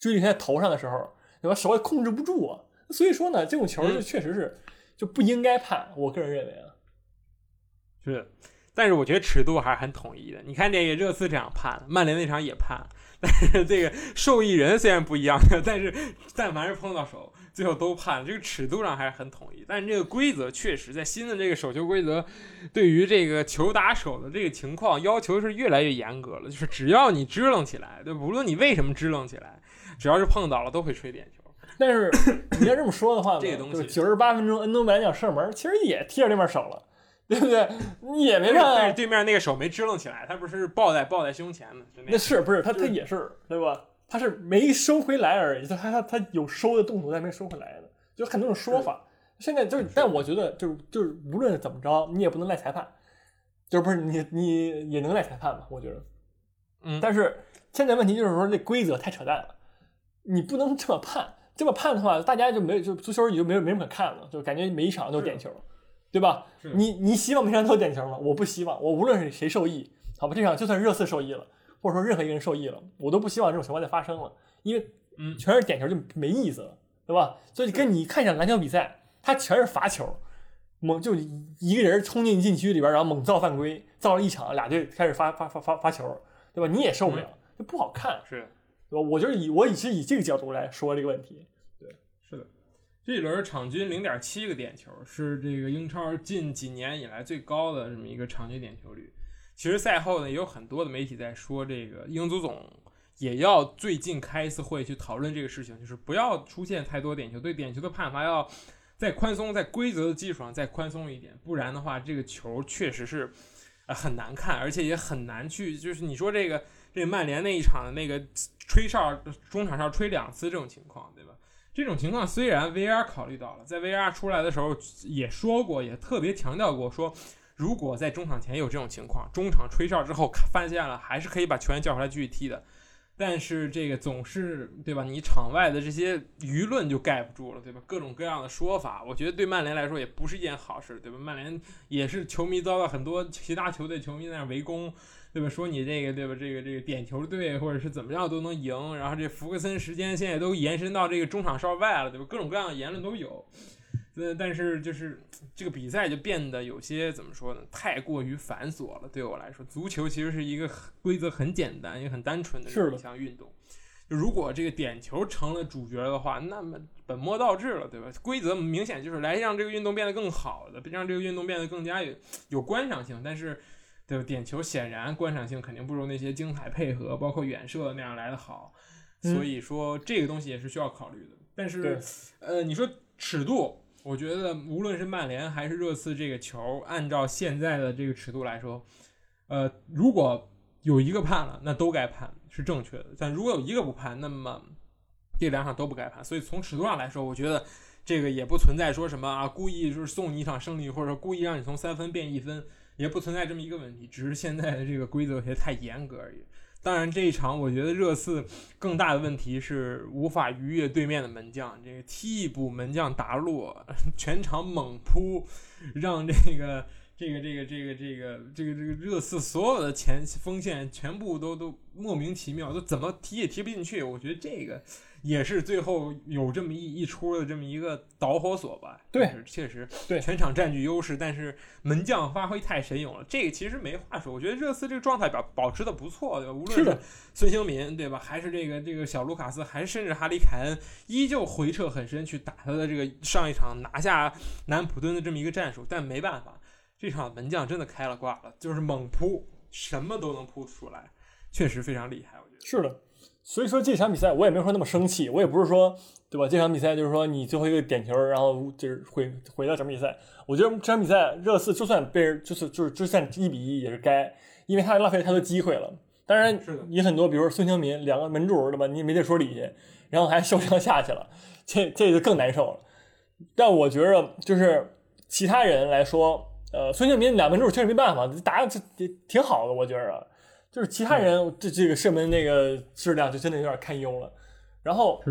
注意力在头上的时候，对吧？手也控制不住啊。所以说呢，这种球就确实是就不应该判。我个人认为啊，是，但是我觉得尺度还是很统一的。你看这个热刺这样判，曼联那场也判，但是这个受益人虽然不一样，<laughs> 但是但凡是碰到手，最后都判，这个尺度上还是很统一。但是这个规则确实在新的这个手球规则，对于这个球打手的这个情况要求是越来越严格了。就是只要你支棱起来，对，无论你为什么支棱起来，只要是碰到了都会吹点球。<coughs> 但是你要这么说的话，这个东西九十八分钟恩东白鸟射门，其实也踢着对面手了，对不对？你也没但判是。对面那个手没支棱起来，他不是抱在抱在胸前的，是那是不是他他也是对吧？他是没收回来而已，他他他他有收的动作，但没收回来的，就很多种说法。现在就是，但我觉得就是就是无论怎么着，你也不能赖裁判，就是不是你你也能赖裁判吧？我觉得，嗯但是现在问题就是说这规则太扯淡了，你不能这么判，这么判的话，大家就没有就足球也就没有没什么可看了，就感觉每一场都是点球，对吧？你你希望每场都点球吗？我不希望，我无论是谁受益，好吧，这场就算是热刺受益了，或者说任何一个人受益了，我都不希望这种情况再发生了，因为嗯全是点球就没意思了，对吧？所以跟你看一场篮球比赛，它全是罚球，猛就一个人冲进禁区里边，然后猛造犯规，造了一场，俩队开始发发发发发球，对吧？你也受不了，就不好看，是。对吧？我就是以我以是以这个角度来说这个问题，这一轮场均零点七个点球，是这个英超近几年以来最高的这么一个场均点球率。其实赛后呢，也有很多的媒体在说，这个英足总也要最近开一次会去讨论这个事情，就是不要出现太多点球，对点球的判罚要再宽松，在规则的基础上再宽松一点，不然的话，这个球确实是呃很难看，而且也很难去，就是你说这个这曼联那一场的那个吹哨中场哨吹两次这种情况，对吧？这种情况虽然 VR 考虑到了，在 VR 出来的时候也说过，也特别强调过说，如果在中场前有这种情况，中场吹哨之后发现了，还是可以把球员叫回来继续踢的。但是这个总是对吧？你场外的这些舆论就盖不住了，对吧？各种各样的说法，我觉得对曼联来说也不是一件好事，对吧？曼联也是球迷遭到很多其他球队球迷在那围攻，对吧？说你这个对吧？这个这个点球队或者是怎么样都能赢，然后这福克森时间现在都延伸到这个中场哨外了，对吧？各种各样的言论都有。那，但是就是这个比赛就变得有些怎么说呢？太过于繁琐了。对我来说，足球其实是一个很规则很简单、也很单纯的一项运动。就如果这个点球成了主角的话，那么本末倒置了，对吧？规则明显就是来让这个运动变得更好的，让这个运动变得更加有有观赏性。但是，对吧？点球显然观赏性肯定不如那些精彩配合，包括远射那样来的好。嗯所以说，这个东西也是需要考虑的。但是，呃，你说尺度，我觉得无论是曼联还是热刺这个球，按照现在的这个尺度来说，呃，如果有一个判了，那都该判是正确的；但如果有一个不判，那么这两场都不该判。所以从尺度上来说，我觉得这个也不存在说什么啊，故意就是送你一场胜利，或者说故意让你从三分变一分，也不存在这么一个问题，只是现在的这个规则有些太严格而已。当然，这一场我觉得热刺更大的问题是无法逾越对面的门将，这个替补门将达洛全场猛扑，让这个这个这个这个这个这个这个热刺所有的前锋线全部都都莫名其妙，都怎么踢也踢不进去。我觉得这个也是最后有这么一一出的这么一个导火索吧。对，确实，对全场占据优势，但是门将发挥太神勇了。这个其实没话说，我觉得热刺这个状态保保持的不错，对吧？无论是孙兴民，对吧？还是这个这个小卢卡斯，还是甚至哈里凯恩，依旧回撤很深去打他的这个上一场拿下南普敦的这么一个战术。但没办法，这场门将真的开了挂了，就是猛扑，什么都能扑出来，确实非常厉害。我觉得是的。所以说这场比赛我也没有说那么生气，我也不是说，对吧？这场比赛就是说你最后一个点球，然后就是毁毁了整场比赛。我觉得这场比赛热刺就算被人就是就是就算一比一也是该，因为他浪费太多机会了。当然也很多，比如说孙兴民两个门柱，对吧？你没得说理去，然后还受伤下去了，这这就更难受了。但我觉着就是其他人来说，呃，孙兴民两门柱确实没办法，打的这挺好的，我觉着。就是其他人这这个射门那个质量就真的有点堪忧了，然后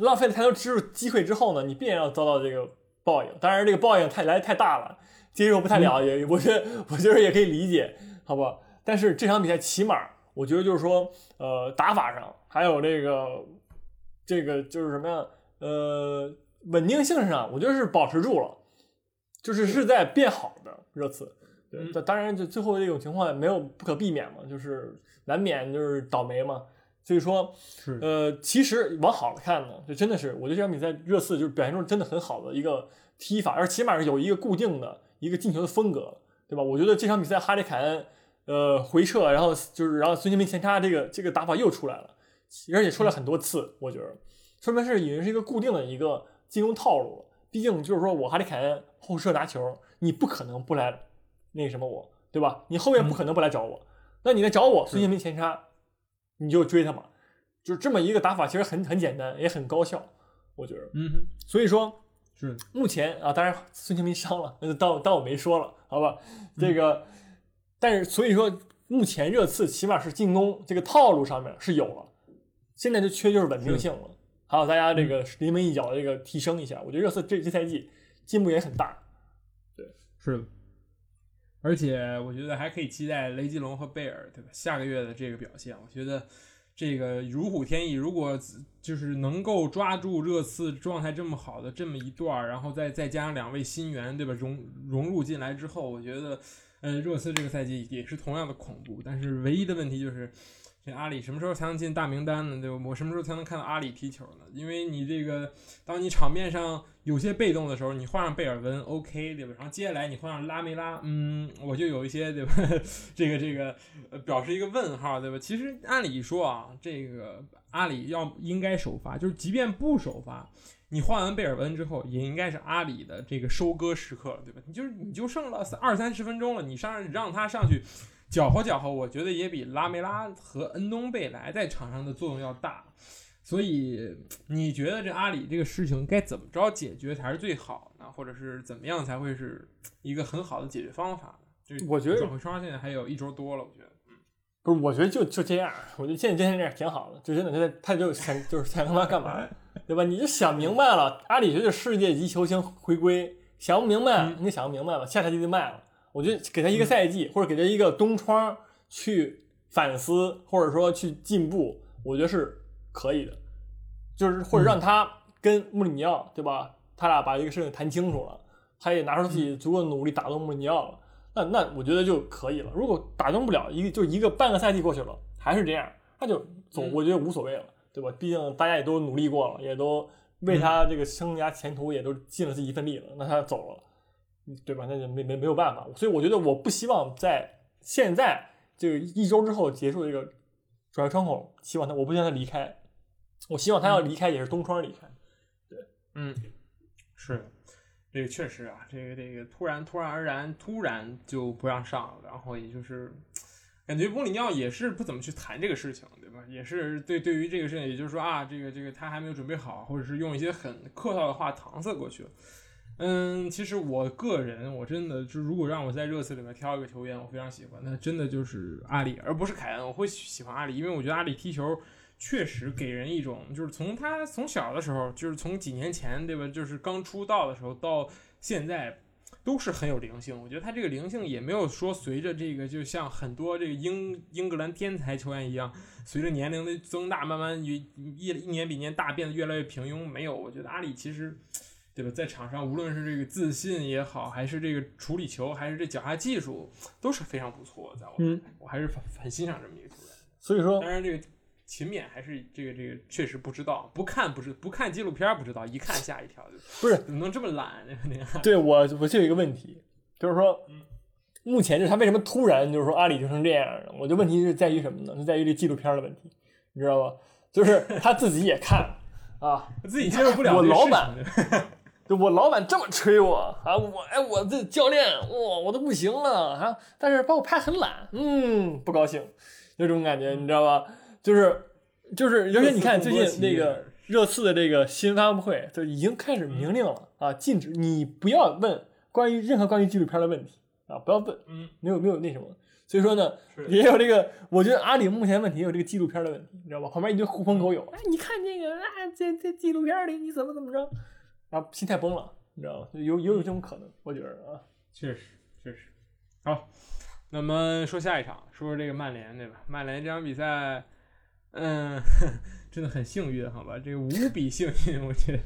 浪费了太多机机会之后呢，你必然要遭到这个报应。当然这个报应太来太大了，接受不太了，也我觉得我觉得也可以理解，好吧？但是这场比赛起码我觉得就是说，呃，打法上还有这个这个就是什么呀？呃，稳定性上，我觉得是保持住了，就是是在变好的热刺。对，当然，就最后这种情况没有不可避免嘛，就是难免就是倒霉嘛。所以说，呃，其实往好了看呢，就真的是，我觉得这场比赛热刺就是表现出真的很好的一个踢法，而起码是有一个固定的一个进球的风格，对吧？我觉得这场比赛哈里凯恩，呃，回撤，然后就是然后孙兴民前插，这个这个打法又出来了，而且出来很多次，我觉得说明是已经是一个固定的一个进攻套路了。毕竟就是说我哈里凯恩后撤拿球，你不可能不来。那什么我，对吧？你后面不可能不来找我，那你来找我，孙兴民前插，你就追他嘛，就是这么一个打法，其实很很简单，也很高效，我觉得。嗯哼。所以说，是目前啊，当然孙兴民伤了，那就当当我没说了，好吧？这个，但是所以说，目前热刺起码是进攻这个套路上面是有了，现在就缺就是稳定性了，还有大家这个临门一脚的这个提升一下，我觉得热刺这这赛季进步也很大。对，是的。而且我觉得还可以期待雷吉隆和贝尔，对吧？下个月的这个表现，我觉得这个如虎添翼。如果就是能够抓住热刺状态这么好的这么一段，然后再再加上两位新援，对吧？融融入进来之后，我觉得，呃，热刺这个赛季也是同样的恐怖。但是唯一的问题就是。这阿里什么时候才能进大名单呢？对吧？我什么时候才能看到阿里踢球呢？因为你这个，当你场面上有些被动的时候，你换上贝尔文，OK，对吧？然后接下来你换上拉梅拉，嗯，我就有一些，对吧？<laughs> 这个这个，表示一个问号，对吧？其实按理说啊，这个阿里要应该首发，就是即便不首发，你换完贝尔文之后，也应该是阿里的这个收割时刻，对吧？你就是你就剩了二三十分钟了，你上让他上去。搅和搅和，我觉得也比拉梅拉和恩东贝莱在场上的作用要大，所以你觉得这阿里这个事情该怎么着解决才是最好呢？或者是怎么样才会是一个很好的解决方法呢？就我觉得转会窗现在还有一周多了，我觉得，嗯，<laughs> 不是，我觉得就就这样，我觉得现在今天这样挺好的，就真的现在他就想就是想他妈干嘛，<laughs> 对吧？你就想明白了，阿里觉得世界级球星回归，想不明白，你想不明白了，下赛季就卖了。我觉得给他一个赛季，或者给他一个冬窗去反思，或者说去进步，我觉得是可以的。就是或者让他跟穆里尼奥，对吧？他俩把这个事情谈清楚了，他也拿出自己足够的努力打动穆里尼奥了，那那我觉得就可以了。如果打动不了，一个就一个半个赛季过去了，还是这样，那就走，我觉得无所谓了，对吧？毕竟大家也都努力过了，也都为他这个生涯前途也都尽了自己一份力了，那他走了。对吧？那就没没没有办法，所以我觉得我不希望在现在这个一周之后结束这个转会窗口，希望他，我不希望他离开，我希望他要离开也是东窗离开。对，嗯，是，这个确实啊，这个这个突然突然而然突然就不让上了，然后也就是感觉穆里尼奥也是不怎么去谈这个事情，对吧？也是对对于这个事情，也就是说啊，这个这个他还没有准备好，或者是用一些很客套的话搪塞过去了。嗯，其实我个人，我真的就如果让我在热刺里面挑一个球员，我非常喜欢，那真的就是阿里，而不是凯恩。我会喜欢阿里，因为我觉得阿里踢球确实给人一种，就是从他从小的时候，就是从几年前，对吧？就是刚出道的时候到现在，都是很有灵性。我觉得他这个灵性也没有说随着这个，就像很多这个英英格兰天才球员一样，随着年龄的增大，慢慢一一一年比一年大，变得越来越平庸。没有，我觉得阿里其实，对吧，在场上无论是这个自信也好，还是这个处理球，还是这脚下技术，都是非常不错。在我看来，我还是很很欣赏这么一个球员。所以说，当然这个。勤勉还是这个这个确实不知道，不看不是不看纪录片不知道，一看吓一跳。不是怎么能这么懒呢？对我我就有一个问题，就是说，目前就是他为什么突然就是说阿里就成这样了？我的问题是在于什么呢？就在于这纪录片的问题，你知道吧？就是他自己也看 <laughs> 啊，自己接受不了。我老板，就我老板这么吹我啊，我哎我这教练哇我都不行了啊，但是把我拍很懒，嗯，不高兴，有这种感觉，你知道吧？就是就是，而且你看最近那个热刺的这个新闻发布会，就已经开始明令了啊，禁止你不要问关于任何关于纪录片的问题啊，不要问，嗯，没有没有那什么，所以说呢，也有这个，我觉得阿里目前问题也有这个纪录片的问题，你知道吧？旁边一堆狐朋狗友，哎，你看这个啊，在在纪录片里你怎么怎么着，啊，心态崩了，你知道吧？有有有这种可能，我觉得啊，确实确实。好，那么说下一场，说说这个曼联对吧？曼联这场比赛。嗯，<laughs> 真的很幸运，好吧，这个无比幸运，我觉得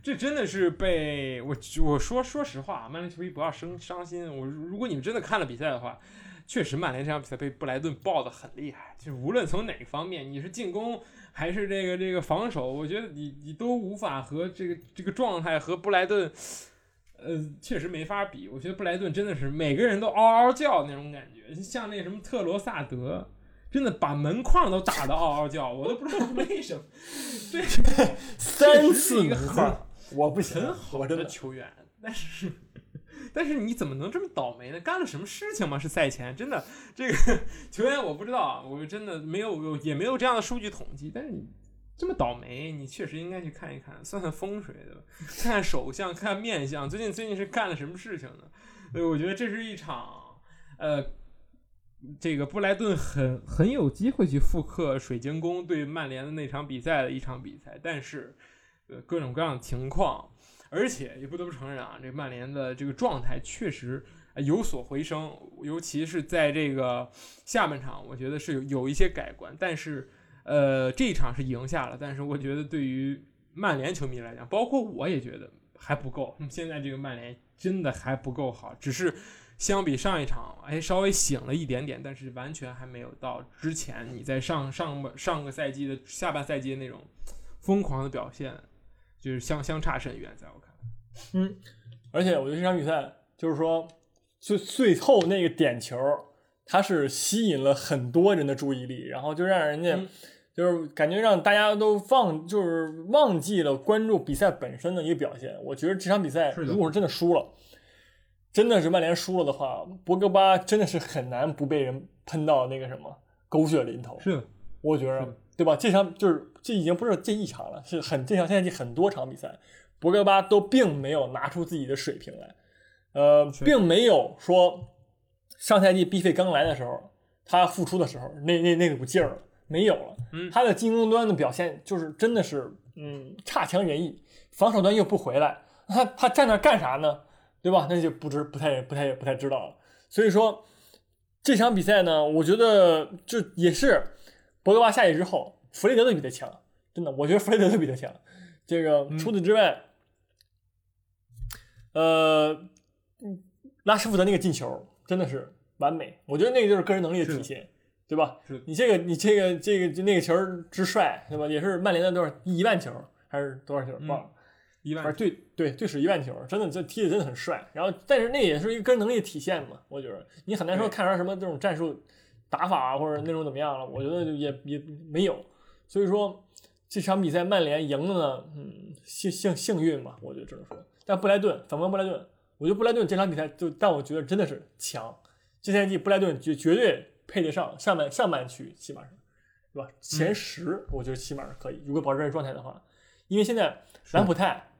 这真的是被我我说说实话，曼联球迷不要生伤心。我如果你们真的看了比赛的话，确实曼联这场比赛被布莱顿爆的很厉害，就是无论从哪个方面，你是进攻还是这个这个防守，我觉得你你都无法和这个这个状态和布莱顿，呃，确实没法比。我觉得布莱顿真的是每个人都嗷嗷叫那种感觉，像那什么特罗萨德。真的把门框都打得嗷嗷叫，我都不知道为什么。对，三次一个很我不行，很好的球员，但是但是你怎么能这么倒霉呢？干了什么事情吗？是赛前真的这个球员我不知道，我真的没有有也没有这样的数据统计。但是你这么倒霉，你确实应该去看一看，算算风水的，<laughs> 看看手相，看看面相。最近最近是干了什么事情呢？所以我觉得这是一场呃。这个布莱顿很很有机会去复刻水晶宫对曼联的那场比赛的一场比赛，但是，呃，各种各样的情况，而且也不得不承认啊，这曼联的这个状态确实有所回升，尤其是在这个下半场，我觉得是有有一些改观。但是，呃，这一场是赢下了，但是我觉得对于曼联球迷来讲，包括我也觉得还不够。现在这个曼联真的还不够好，只是。相比上一场，哎，稍微醒了一点点，但是完全还没有到之前你在上上上个赛季的下半赛季那种疯狂的表现，就是相相差甚远，在我看嗯，而且我觉得这场比赛就是说，最最后那个点球，它是吸引了很多人的注意力，然后就让人家就是感觉让大家都忘，就是忘记了关注比赛本身的一个表现。我觉得这场比赛如果是真的输了。真的是曼联输了的话，博格巴真的是很难不被人喷到那个什么狗血淋头。是，我觉得，对吧？这场就是这已经不是这一场了，是很这场赛季很多场比赛，博格巴都并没有拿出自己的水平来，呃，并没有说上赛季 B 费刚来的时候他复出的时候那那那股劲儿没有了。嗯，他的进攻端的表现就是真的是嗯差强人意，防守端又不回来，他他站那干啥呢？对吧？那就不知不太不太不太知道了。所以说这场比赛呢，我觉得就也是博格巴下去之后，弗雷德都比他强。真的，我觉得弗雷德都比他强。这个除此之外，呃，拉什福德那个进球真的是完美。我觉得那个就是个人能力的体现，对吧？你这个你这个这个那个球之帅，对吧？也是曼联的多少一万球还是多少球？忘了。一万，对对对，是一万球，真的这踢的真的很帅。然后，但是那也是一个个人能力的体现嘛，我觉得你很难说看出来什么这种战术打法或者那种怎么样了。我觉得也也没有。所以说这场比赛曼联赢了呢，嗯，幸幸幸运嘛，我觉得只能说。但布莱顿反观布莱顿，我觉得布莱顿这场比赛就，但我觉得真的是强。这赛季布莱顿绝绝对配得上上半上半区，起码是，是吧？前十，我觉得起码是可以。如果保持这状态的话，因为现在兰普泰。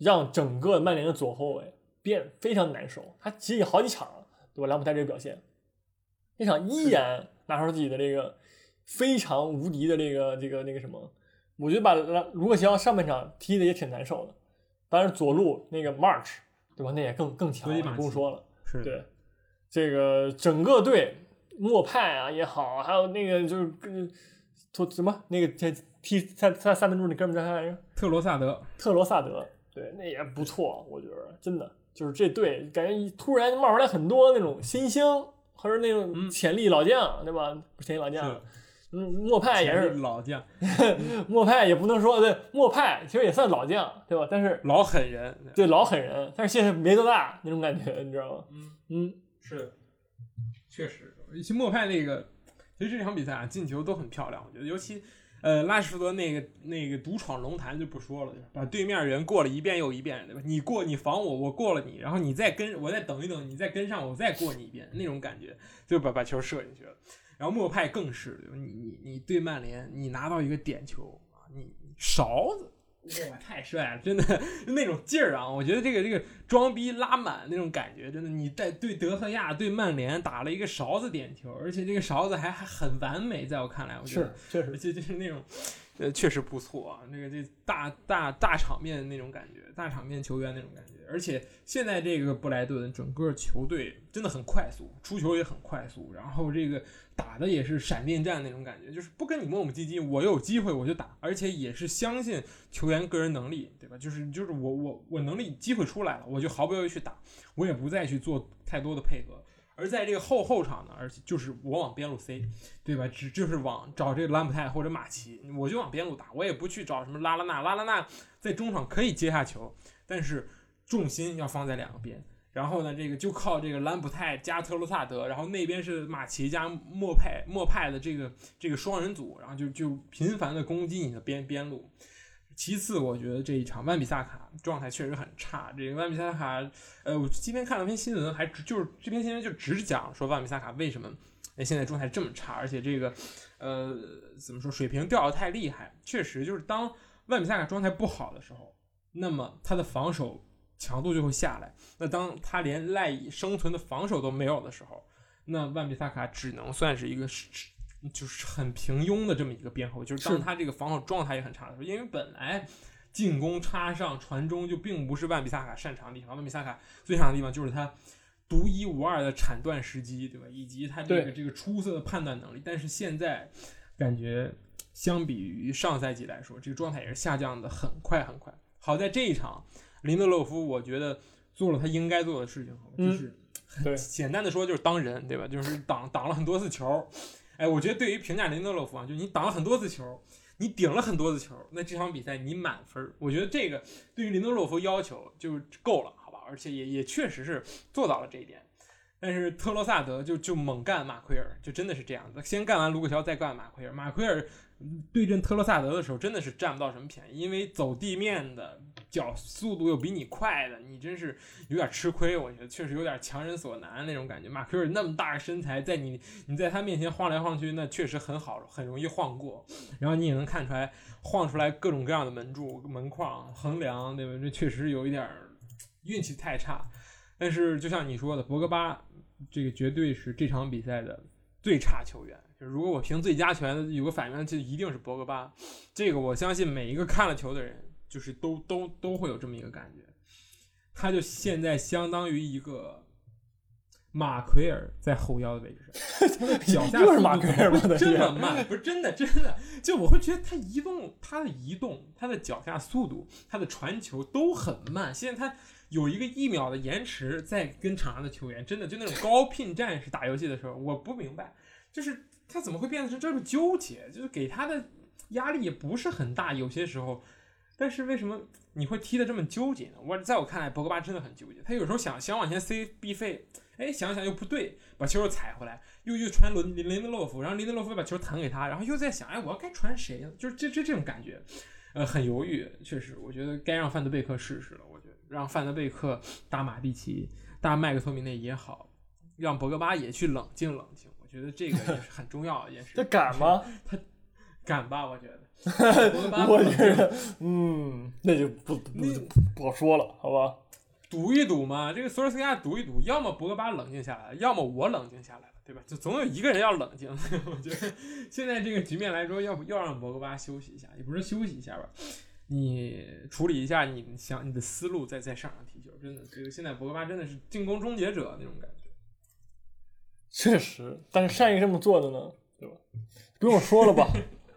让整个曼联的左后卫变非常难受。他其实有好几场了，对吧？兰普泰这个表现，那场依然拿出自己的这个非常无敌的这个这个那个什么。我觉得把兰如果想要上半场踢的也挺难受的。当然左路那个 March，对对吧？那也更更强，不用说了。是对，这个整个队，莫派啊也好，还有那个就是跟托什么那个踢三三三分钟那哥们叫啥来着？特罗萨德。特罗萨德，对，那也不错，我觉得真的就是这队感觉突然冒出来很多那种新星，或者那种潜力老将，对吧？潜力老将。嗯，莫派也是老将，莫派也不能说对，莫派其实也算老将，对吧？但是老狠人，对老狠人，但是现在没多大那种感觉，你知道吗？嗯嗯，是，确实，其实莫派那个，其实这场比赛啊，进球都很漂亮，我觉得，尤其呃拉什福德那个那个独闯龙潭就不说了，把对面人过了一遍又一遍，对吧？你过你防我，我过了你，然后你再跟我再等一等，你再跟上我再过你一遍，那种感觉就把把球射进去了。然后莫派更是，你你你对曼联，你拿到一个点球，你勺子，哇，<laughs> 太帅了，真的那种劲儿啊！我觉得这个这个装逼拉满那种感觉，真的，你在对德赫亚对曼联打了一个勺子点球，而且这个勺子还还很完美，在我看来，我觉得确实，<laughs> 就就是那种，呃，确实不错啊，那个这大大大场面那种感觉，大场面球员那种感觉。而且现在这个布莱顿整个球队真的很快速，出球也很快速，然后这个打的也是闪电战那种感觉，就是不跟你磨磨唧唧，我有机会我就打，而且也是相信球员个人能力，对吧？就是就是我我我能力机会出来了，我就毫不犹豫去打，我也不再去做太多的配合。而在这个后后场呢，而且就是我往边路塞，对吧？只就是往找这个兰普泰或者马奇，我就往边路打，我也不去找什么拉拉纳，拉拉纳在中场可以接下球，但是。重心要放在两个边，然后呢，这个就靠这个兰普泰加特罗萨德，然后那边是马奇加莫派莫派的这个这个双人组，然后就就频繁的攻击你的边边路。其次，我觉得这一场万比萨卡状态确实很差。这个万比萨卡，呃，我今天看了篇新闻，还就是这篇新闻就只讲说万比萨卡为什么哎现在状态这么差，而且这个呃怎么说水平掉的太厉害。确实，就是当万比萨卡状态不好的时候，那么他的防守。强度就会下来。那当他连赖以生存的防守都没有的时候，那万比萨卡只能算是一个是就是很平庸的这么一个边后卫。就是当他这个防守状态也很差的时候，因为本来进攻插上传中就并不是万比萨卡擅长的地方。万比萨卡最擅长的地方就是他独一无二的铲断时机，对吧？以及他这个这个出色的判断能力。但是现在感觉相比于上赛季来说，这个状态也是下降的很快很快。好在这一场。林德洛夫，我觉得做了他应该做的事情，就是很简单的说就是当人，对吧？就是挡挡了很多次球。哎，我觉得对于评价林德洛夫啊，就你挡了很多次球，你顶了很多次球，那这场比赛你满分。我觉得这个对于林德洛夫要求就够了，好吧？而且也也确实是做到了这一点。但是特罗萨德就就猛干马奎尔，就真的是这样的，先干完卢克肖，再干马奎尔。马奎尔对阵特罗萨德的时候，真的是占不到什么便宜，因为走地面的。脚速度又比你快的，你真是有点吃亏。我觉得确实有点强人所难那种感觉。马奎尔那么大个身材，在你你在他面前晃来晃去，那确实很好，很容易晃过。然后你也能看出来，晃出来各种各样的门柱、门框、横梁，对吧？这确实有一点运气太差。但是就像你说的，博格巴这个绝对是这场比赛的最差球员。就如果我评最佳球员，有个反面就一定是博格巴。这个我相信每一个看了球的人。就是都都都会有这么一个感觉，他就现在相当于一个马奎尔在后腰的位置上，<laughs> 脚下又是马奎尔吗？这么慢，不是真的，真的，就我会觉得他移动，他的移动，他的脚下速度，他的传球都很慢。现在他有一个一秒的延迟，在跟场上的球员，真的就那种高聘战士打游戏的时候，我不明白，就是他怎么会变得成这么纠结？就是给他的压力也不是很大，有些时候。但是为什么你会踢得这么纠结呢？我在我看来，博格巴真的很纠结。他有时候想想往前塞必费，哎，想想又不对，把球又踩回来，又又传伦林德洛夫，然后林德洛夫把球弹给他，然后又在想，哎，我要该传谁呢？就是这这这种感觉，呃，很犹豫。确实，我觉得该让范德贝克试试了。让范德贝克打马蒂奇，打麦克托米内也好，让博格巴也去冷静冷静。我觉得这个也是很重要的一件事。<laughs> 他敢吗？他敢吧？我觉得。<laughs> 我觉得，嗯，那就不不不好说了，好吧？赌一赌嘛，这个索尔斯克亚赌一赌，要么博格巴冷静下来，要么我冷静下来了，对吧？就总有一个人要冷静。<laughs> 我觉得现在这个局面来说，要不要让博格巴休息一下，也不是休息一下吧？你处理一下，你想你的思路再再上场踢球，真的，这个现在博格巴真的是进攻终结者那种感觉。确实，但是善于这么做的呢，对吧？不用说了吧，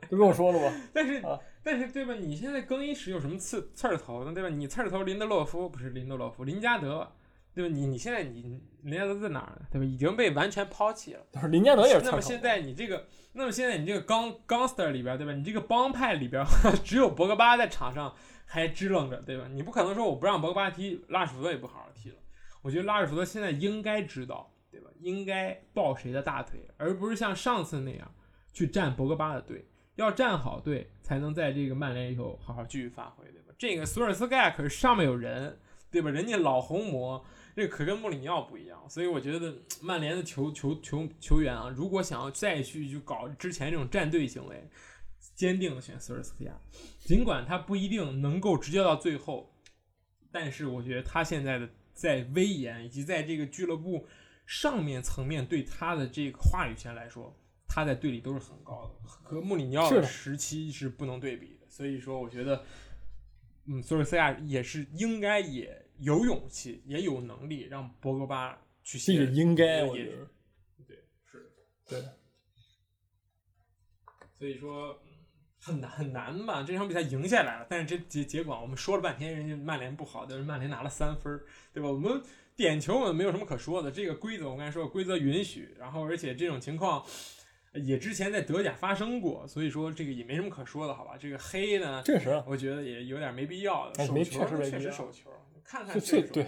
都不用说了吧。<laughs> 但是，啊但是，对吧？你现在更衣室有什么刺刺儿头呢？对吧？你刺儿头林德洛夫不是林德洛夫，林加德，对吧？你你现在你林加德在哪儿呢？对吧？已经被完全抛弃了。就是林加德也是那么现在你这个，那么现在你这个钢 gangster 里边，对吧？你这个帮派里边，<laughs> 只有博格巴在场上还支棱着，对吧？你不可能说我不让博格巴踢，拉什福德也不好好踢了。我觉得拉什福德现在应该知道，对吧？应该抱谁的大腿，而不是像上次那样去站博格巴的队。要站好队，才能在这个曼联以后好好继续发挥，对吧？这个索尔斯盖亚可是上面有人，对吧？人家老红魔，这个可跟穆里尼奥不一样，所以我觉得曼联的球球球球员啊，如果想要再去就搞之前这种战队行为，坚定的选索尔斯克亚，尽管他不一定能够直接到最后，但是我觉得他现在的在威严以及在这个俱乐部上面层面对他的这个话语权来说。他在队里都是很高的，和穆里尼奥的时期是不能对比的。所以说，我觉得，嗯，索尔斯克亚也是应该也有勇气，也有能力让博格巴去这个应该，我觉得，对，是，对。所以说很难很难吧？这场比赛赢下来了，但是这结结果我们说了半天，人家曼联不好，但是曼联拿了三分，对吧？我们点球我们没有什么可说的，这个规则我刚才说规则允许，然后而且这种情况。也之前在德甲发生过，所以说这个也没什么可说的，好吧？这个黑呢，确实，我觉得也有点没必要。手没球确实手球，看看这对，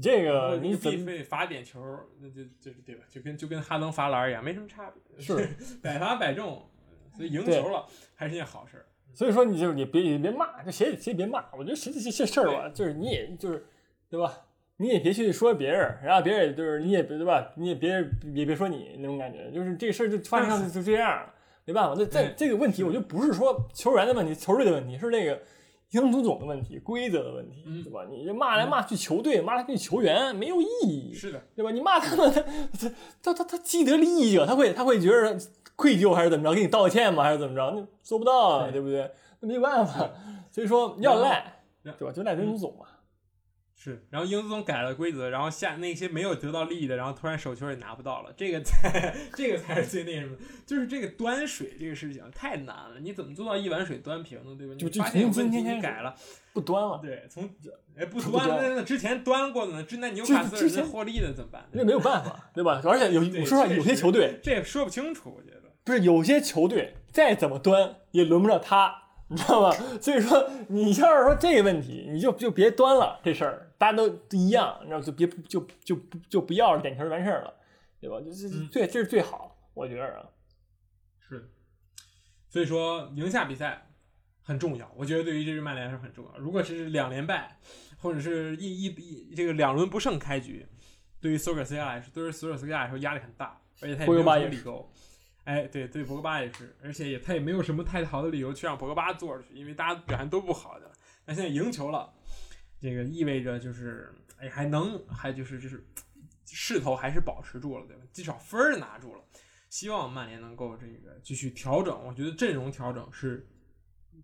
这个你必费罚点球，那就就是对吧？就跟就跟哈登罚篮一样，没什么差别。是 <laughs> 百罚百中，所以赢球了还是件好事。所以说你就你别也别骂，就谁谁别骂。我觉得谁这这事儿吧，就是你也就是对吧？你也别去说别人，然后别人就是你也别对吧？你也别也别说你那种感觉，就是这事儿就发生就就这样，没办法。那在这个问题，我就不是说球员的问题、球队的问题，是那个英足总的问题、规则的问题，对吧？你这骂来骂去球队，骂来骂去球员没有意义，是的，对吧？你骂他们，他他他他既得利益者，他会他会觉得愧疚还是怎么着，给你道歉吗？还是怎么着？那做不到啊，对不对？那没办法，所以说要赖，对吧？就赖英足总嘛。是，然后英足总改了规则，然后下那些没有得到利益的，然后突然手球也拿不到了，这个才这个才是最那什么，就是这个端水这个事情太难了，你怎么做到一碗水端平呢？对吧？就就从今天你改了，不端了。对，从哎不端，那那之前端过的呢？之那纽卡斯尔获利的怎么办？那没有办法，对吧？而且有说实话，有些球队这也说不清楚，我觉得不是有些球队再怎么端也轮不着他。你知道吧？所以说，你要是说这个问题，你就就别端了这事儿，大家都一样，你知道就别就就不就不要了，点球就完事儿了，对吧？就是最这是最好，我觉得啊，是。所以说，赢下比赛很重要，我觉得对于这支曼联是很重要。如果是两连败，或者是一一一这个两轮不胜开局，对于索尔斯克亚来说，对于索尔斯克亚来说压力很大，而且他也没有什么理由。哎，对对，博格巴也是，而且也他也没有什么太好的理由去让博格巴坐着去，因为大家表现都不好的。那现在赢球了，这个意味着就是哎还能还就是就是势头还是保持住了，对吧？至少分儿拿住了。希望曼联能够这个继续调整，我觉得阵容调整是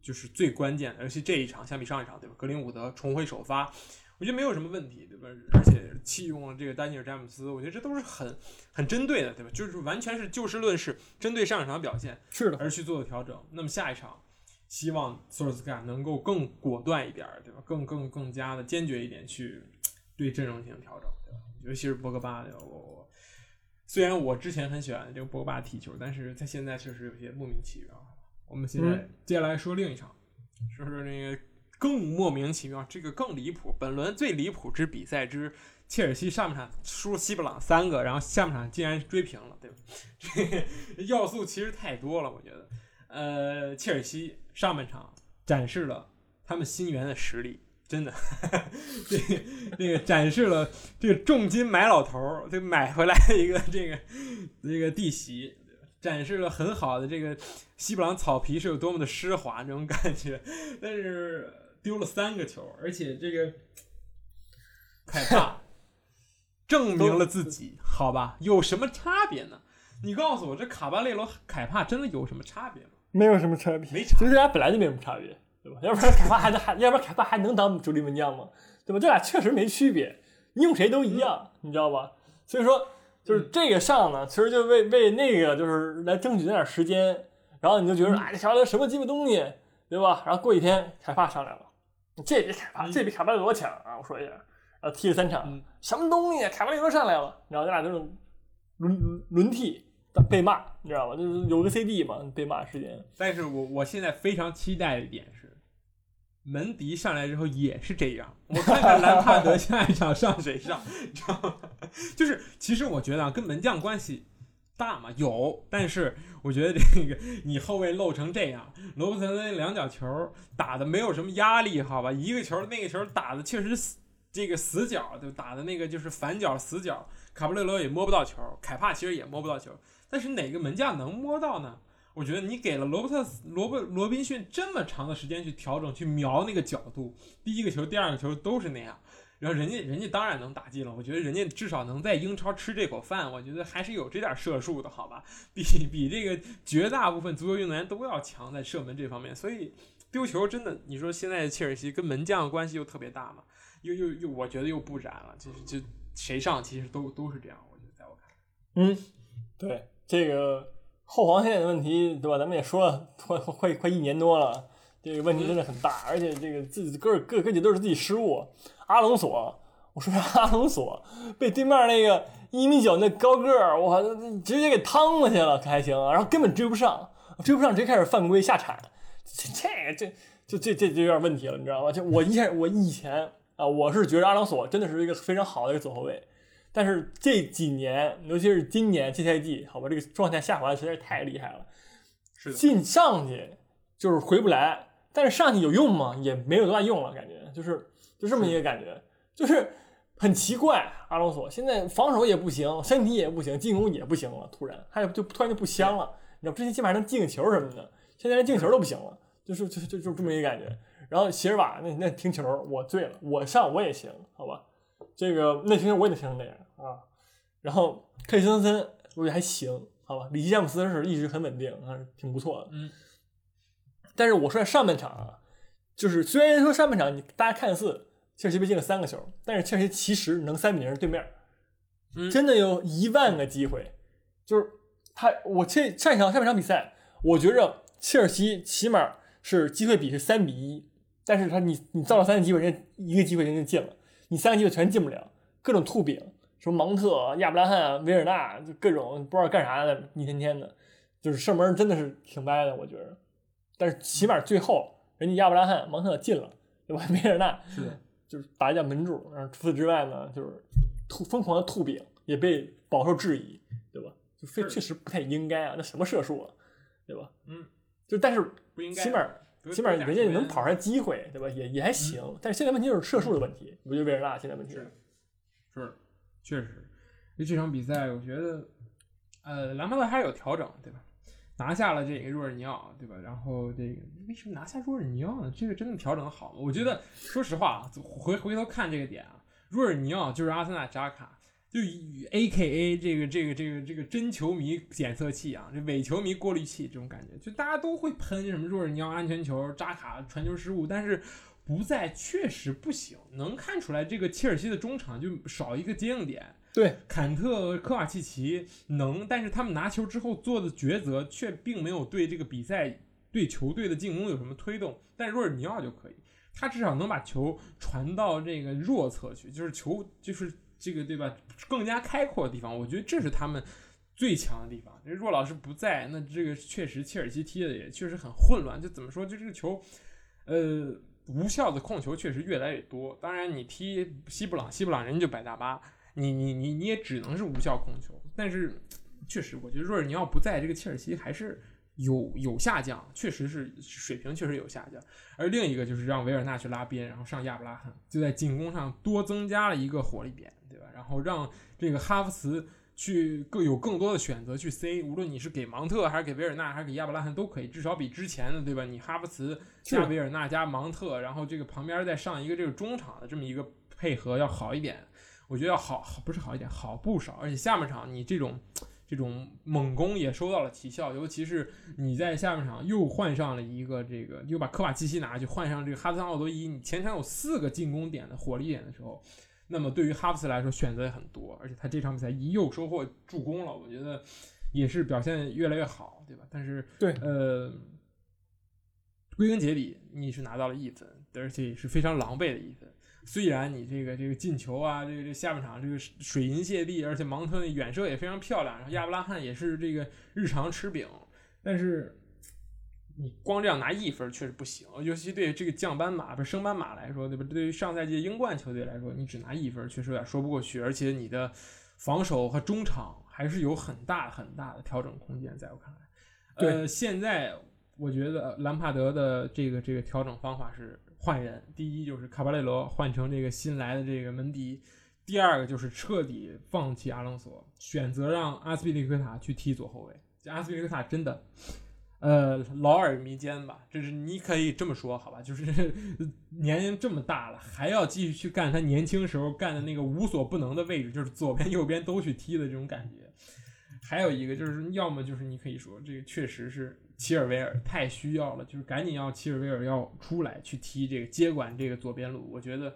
就是最关键的，尤其这一场相比上一场，对吧？格林伍德重回首发。我觉得没有什么问题，对吧？而且弃用了这个丹尼尔詹姆斯，我觉得这都是很很针对的，对吧？就是完全是就事论事，针对上一场表现是的，而去做的调整。那么下一场，希望索尔斯克亚能够更果断一点，对吧？更更更加的坚决一点去对阵容进行调整，对吧？尤其是博格巴，我我虽然我之前很喜欢这个博格巴踢球，但是他现在确实有些莫名其妙。我们现在接下来说另一场，说说那个。更莫名其妙，这个更离谱。本轮最离谱之比赛之切尔西上半场输西布朗三个，然后下半场竟然追平了，对吧？<laughs> 这要素其实太多了，我觉得。呃，切尔西上半场展示了他们新援的实力，真的，<laughs> 这个这个展示了这个重金买老头儿，这买回来一个这个这个弟媳，展示了很好的这个西布朗草皮是有多么的湿滑那种感觉，但是。丢了三个球，而且这个凯帕证明了自己，好吧？有什么差别呢？你告诉我，这卡巴列罗、凯帕真的有什么差别吗？没有什么差别，没差。这俩本来就没什么差别，对吧？要不然凯帕还能还，要不然凯帕还能当主力门将吗？对吧？这俩确实没区别，你用谁都一样，你知道吧？所以说，就是这个上呢，其实就为为那个就是来争取那点时间，然后你就觉得，哎，这小子什么鸡巴东西，对吧？然后过几天凯帕上来了，这比凯帕，这比卡巴罗强啊！我说一下，然后踢了三场，什么东西？凯巴罗上来了，然后咱俩就是轮轮替。被骂，你知道吗？就是有个 CD 嘛，被骂时间。但是我我现在非常期待的一点是，门迪上来之后也是这样。我看看兰帕德下一场上谁上，<laughs> 你知道吗？就是其实我觉得啊，跟门将关系大嘛，有。但是我觉得这个你后卫漏成这样，罗伯特那两脚球打的没有什么压力，好吧？一个球那个球打的确实死，这个死角就打的那个就是反角死角，卡布雷罗也摸不到球，凯帕其实也摸不到球。但是哪个门将能摸到呢？我觉得你给了罗伯特罗伯罗宾逊这么长的时间去调整、去瞄那个角度，第一个球、第二个球都是那样，然后人家人家当然能打进了。我觉得人家至少能在英超吃这口饭，我觉得还是有这点射术的，好吧？比比这个绝大部分足球运动员都要强在射门这方面。所以丢球真的，你说现在切尔西跟门将关系又特别大嘛？又又又，我觉得又不燃了，就是就谁上其实都都是这样。我觉得在我看来，嗯，对。这个后防线的问题，对吧？咱们也说了，快快快一年多了，这个问题真的很大，而且这个自己个个个体都是自己失误。阿隆索，我说阿隆索被对面那个一米九那高个儿，我直接给趟过去了，可还行？然后根本追不上，追不上直接开始犯规下铲，这这这就这这就有点问题了，你知道吗？就我以前我以前啊，我是觉得阿隆索真的是一个非常好的一个左后卫。但是这几年，尤其是今年这赛季，好吧，这个状态下滑的实在是太厉害了。是进上去就是回不来，但是上去有用吗？也没有多大用了，感觉就是就这么一个感觉，就是很奇怪。阿隆索现在防守也不行，身体也不行，进攻也不行了，突然他就突然就不香了。你知道之前基本上能进个球什么的，现在连进球都不行了，就是就就就这么一个感觉。然后席尔瓦那那停球我醉了，我上我也行，好吧。这个那停球我也得停成那样啊，然后克里斯滕森我觉得还行，好吧，里奇詹姆斯是一直很稳定，还是挺不错的。嗯，但是我说上半场啊，就是虽然说上半场你大家看似切尔西被进了三个球，但是切尔西其实能三比零对面，真的有一万个机会，就是他我这上一场上半场比赛，我觉着切尔西起码是机会比是三比一，但是他你你造了三个机会，人家一个机会人家进了。你三个机会全进不了，各种吐饼，什么芒特、亚布拉罕、维尔纳，就各种不知道干啥的，一天天的，就是射门真的是挺歪的，我觉得。但是起码最后人家亚布拉罕、芒特进了，对吧？<laughs> 维尔纳是就是打一下门柱，然后除此之外呢，就是吐疯狂的吐饼，也被饱受质疑，对吧？就非确实不太应该啊，那什么射术啊，对吧？嗯，就但是起码。起码人家能跑上机会，对吧？也也还行。但是现在问题就是射术的问题，不就维尔纳现在问题？是，是，确实。因为这场比赛，我觉得，呃，兰帕德还是有调整，对吧？拿下了这个若尔尼奥，对吧？然后这个为什么拿下若尔尼奥呢？这个真的调整的好吗？我觉得，说实话啊，回回头看这个点啊，若尔尼奥就是阿森纳扎卡。就 A K A 这个这个这个这个真球迷检测器啊，这伪球迷过滤器这种感觉，就大家都会喷什么若尔尼奥安全球、扎卡传球失误，但是不在确实不行，能看出来这个切尔西的中场就少一个接应点。对，坎特、科瓦契奇能，但是他们拿球之后做的抉择却并没有对这个比赛对球队的进攻有什么推动。但若尔尼奥就可以，他至少能把球传到这个弱侧去，就是球就是。这个对吧？更加开阔的地方，我觉得这是他们最强的地方。这若老师不在，那这个确实切尔西踢的也确实很混乱。就怎么说？就这个球，呃，无效的控球确实越来越多。当然，你踢西布朗，西布朗人就摆大巴，你你你你也只能是无效控球。但是，确实，我觉得若尔尼奥不在，这个切尔西还是。有有下降，确实是水平确实有下降，而另一个就是让维尔纳去拉边，然后上亚布拉罕，就在进攻上多增加了一个火力点，对吧？然后让这个哈弗茨去更有更多的选择去 C，，无论你是给芒特还是给维尔纳还是给亚伯拉罕都可以，至少比之前的，对吧？你哈弗茨加维尔纳加芒特，然后这个旁边再上一个这个中场的这么一个配合要好一点，我觉得要好，不是好一点，好不少。而且下半场你这种。这种猛攻也收到了奇效，尤其是你在下半场又换上了一个这个，又把科瓦契奇拿去换上这个哈斯汤奥多伊，你前场有四个进攻点的火力点的时候，那么对于哈弗茨来说选择也很多，而且他这场比赛一又收获助攻了，我觉得也是表现越来越好，对吧？但是对，呃，归根结底你是拿到了一分，而且是非常狼狈的一分。虽然你这个这个进球啊，这个这下半场这个水银泻地，而且芒特的远射也非常漂亮，然后亚布拉罕也是这个日常吃饼，但是你光这样拿一分确实不行，尤其对这个降班马不是升班马来说，对吧？对于上赛季英冠球队来说，你只拿一分确实有点说不过去，而且你的防守和中场还是有很大很大的调整空间，在我看来，呃，现在我觉得兰帕德的这个这个调整方法是。换人，第一就是卡巴雷罗换成这个新来的这个门迪，第二个就是彻底放弃阿隆索，选择让阿斯皮利克塔去踢左后卫。这阿斯皮利克塔真的，呃，劳尔弥坚吧，就是你可以这么说，好吧？就是 <laughs> 年龄这么大了，还要继续去干他年轻时候干的那个无所不能的位置，就是左边 <laughs> 右边都去踢的这种感觉。还有一个就是，要么就是你可以说，这个确实是。齐尔维尔太需要了，就是赶紧要齐尔维尔要出来去踢这个接管这个左边路，我觉得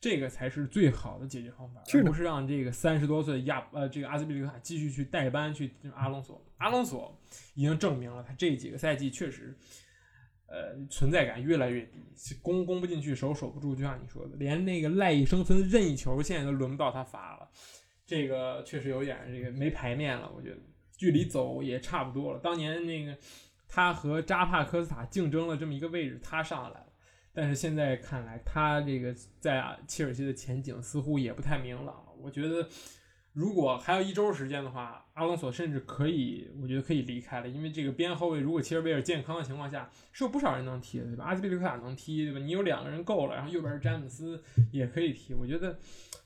这个才是最好的解决方法，而不是让这个三十多岁亚呃这个阿兹皮利克塔继续去代班去阿隆索。阿隆索已经证明了他这几个赛季确实呃存在感越来越低，攻攻不进去，守守不住，就像你说的，连那个赖以生存的任意球现在都轮不到他罚了，这个确实有点这个没排面了，我觉得距离走也差不多了。当年那个。他和扎帕科斯塔竞争了这么一个位置，他上来了，但是现在看来，他这个在切尔西的前景似乎也不太明朗了。我觉得，如果还有一周时间的话，阿隆索甚至可以，我觉得可以离开了，因为这个边后卫如果切尔维尔健康的情况下，是有不少人能踢的，对吧？阿兹皮利克塔能踢，对吧？你有两个人够了，然后右边是詹姆斯也可以踢，我觉得